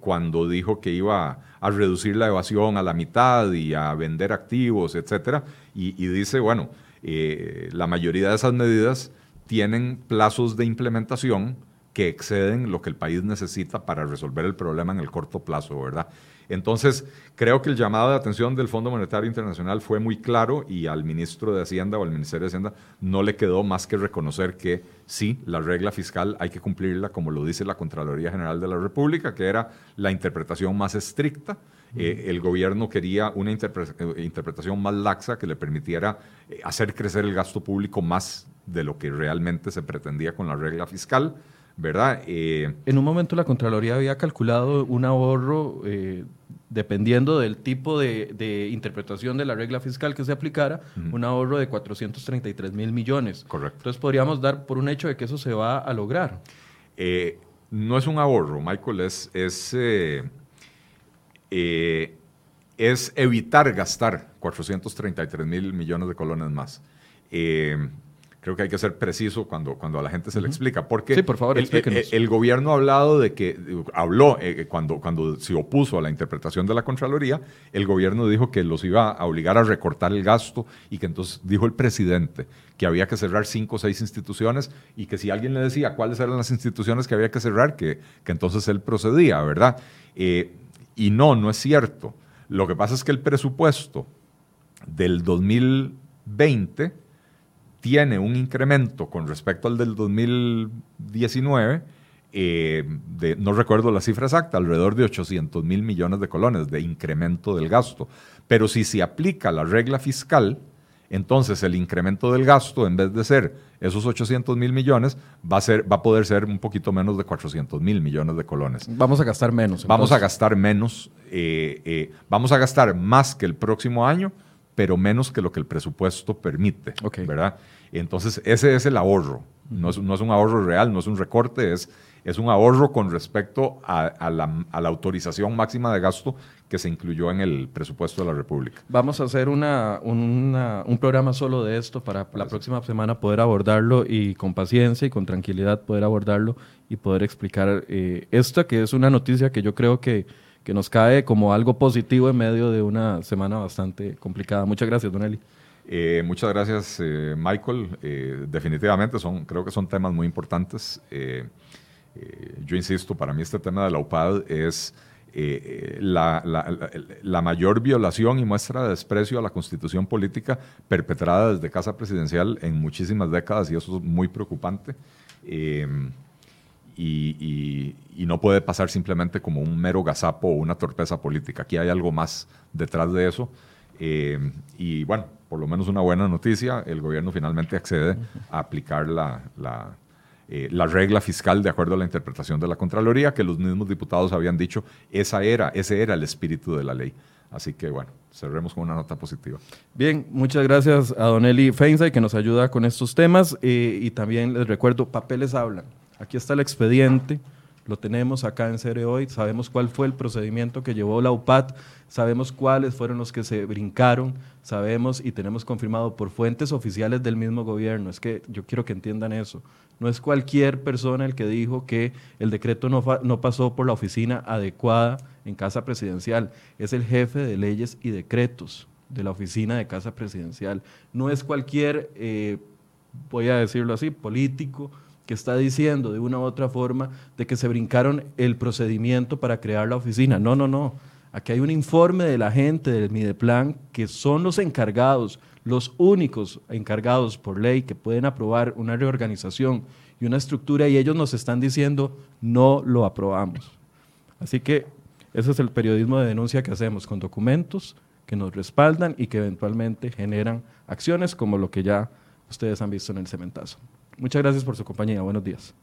cuando dijo que iba a reducir la evasión a la mitad y a vender activos, etcétera, y, y dice, bueno, la mayoría de esas medidas tienen plazos de implementación que exceden lo que el país necesita para resolver el problema en el corto plazo, ¿verdad? Entonces, creo que el llamado de atención del Fondo Monetario Internacional fue muy claro y al ministro de Hacienda o al Ministerio de Hacienda no le quedó más que reconocer que sí, la regla fiscal hay que cumplirla como lo dice la Contraloría General de la República, que era la interpretación más estricta. Eh, el gobierno quería una eh, interpretación más laxa que le permitiera eh, hacer crecer el gasto público más de lo que realmente se pretendía con la regla fiscal. ¿Verdad? Eh, en un momento la Contraloría había calculado un ahorro, eh, dependiendo del tipo de, interpretación de la regla fiscal que se aplicara, un ahorro de 433 mil millones. Correcto. Entonces podríamos dar por un hecho de que eso se va a lograr. Eh, no es un ahorro, Michael, es, es, es evitar gastar 433 mil millones de colones más creo que hay que ser preciso cuando, cuando a la gente se le explica. Porque sí, por favor, el, el, gobierno ha hablado de que, habló eh, cuando, cuando se opuso a la interpretación de la Contraloría, el gobierno dijo que los iba a obligar a recortar el gasto y que entonces dijo el presidente que había que cerrar cinco o seis instituciones y que si alguien le decía cuáles eran las instituciones que había que cerrar, que, que entonces él procedía, ¿verdad? Eh, y no, no es cierto. Lo que pasa es que el presupuesto del 2020 tiene un incremento con respecto al del 2019, eh, de, no recuerdo la cifra exacta, alrededor de 800 mil millones de colones de incremento del gasto. Pero si se aplica la regla fiscal, entonces el incremento del gasto, en vez de ser esos 800 mil millones, va a, ser, va a poder ser un poquito menos de 400 mil millones de colones. Vamos a gastar menos. Vamos a gastar menos, eh, eh, vamos a gastar más que el próximo año, pero menos que lo que el presupuesto permite, ¿verdad? Entonces, ese es el ahorro. No es, no es, un ahorro real, no es un recorte, es, es un ahorro con respecto a, la, autorización máxima de gasto que se incluyó en el presupuesto de la República. Vamos a hacer una, un programa solo de esto para la próxima semana poder abordarlo y con paciencia y con tranquilidad poder abordarlo y poder explicar eh, esta que es una noticia que yo creo que, que nos cae como algo positivo en medio de una semana bastante complicada. Muchas gracias, Don Eli. Eh, muchas gracias, eh, Michael. Eh, definitivamente son, creo que son temas muy importantes. yo insisto, para mí este tema de la UPAD es la, la, mayor violación y muestra de desprecio a la constitución política perpetrada desde Casa Presidencial en muchísimas décadas y eso es muy preocupante. Y, no puede pasar simplemente como un mero gazapo o una torpeza política. Aquí hay algo más detrás de eso. y bueno, por lo menos una buena noticia, el gobierno finalmente accede a aplicar la, eh, la, regla fiscal de acuerdo a la interpretación de la Contraloría, que los mismos diputados habían dicho, esa era, ese era el espíritu de la ley. Así que bueno, cerremos con una nota positiva. Bien, muchas gracias a Don Eli Feinsay que nos ayuda con estos temas eh, y también les recuerdo, papeles hablan. Aquí está el expediente lo tenemos acá en Cere hoy, sabemos cuál fue el procedimiento que llevó la UPAT, sabemos cuáles fueron los que se brincaron, sabemos y tenemos confirmado por fuentes oficiales del mismo gobierno. Es que yo quiero que entiendan eso. No es cualquier persona el que dijo que el decreto no, no pasó por la oficina adecuada en Casa Presidencial, es el jefe de leyes y decretos de la oficina de Casa Presidencial. No es cualquier, eh, voy a decirlo así, político que está diciendo de una u otra forma de que se brincaron el procedimiento para crear la oficina. No, no, no. Aquí hay un informe de la gente del Mideplan que son los encargados, los únicos encargados por ley que pueden aprobar una reorganización y una estructura y ellos nos están diciendo no lo aprobamos. Así que ese es el periodismo de denuncia que hacemos con documentos que nos respaldan y que eventualmente generan acciones como lo que ya ustedes han visto en el cementazo. Muchas gracias por su compañía. Buenos días.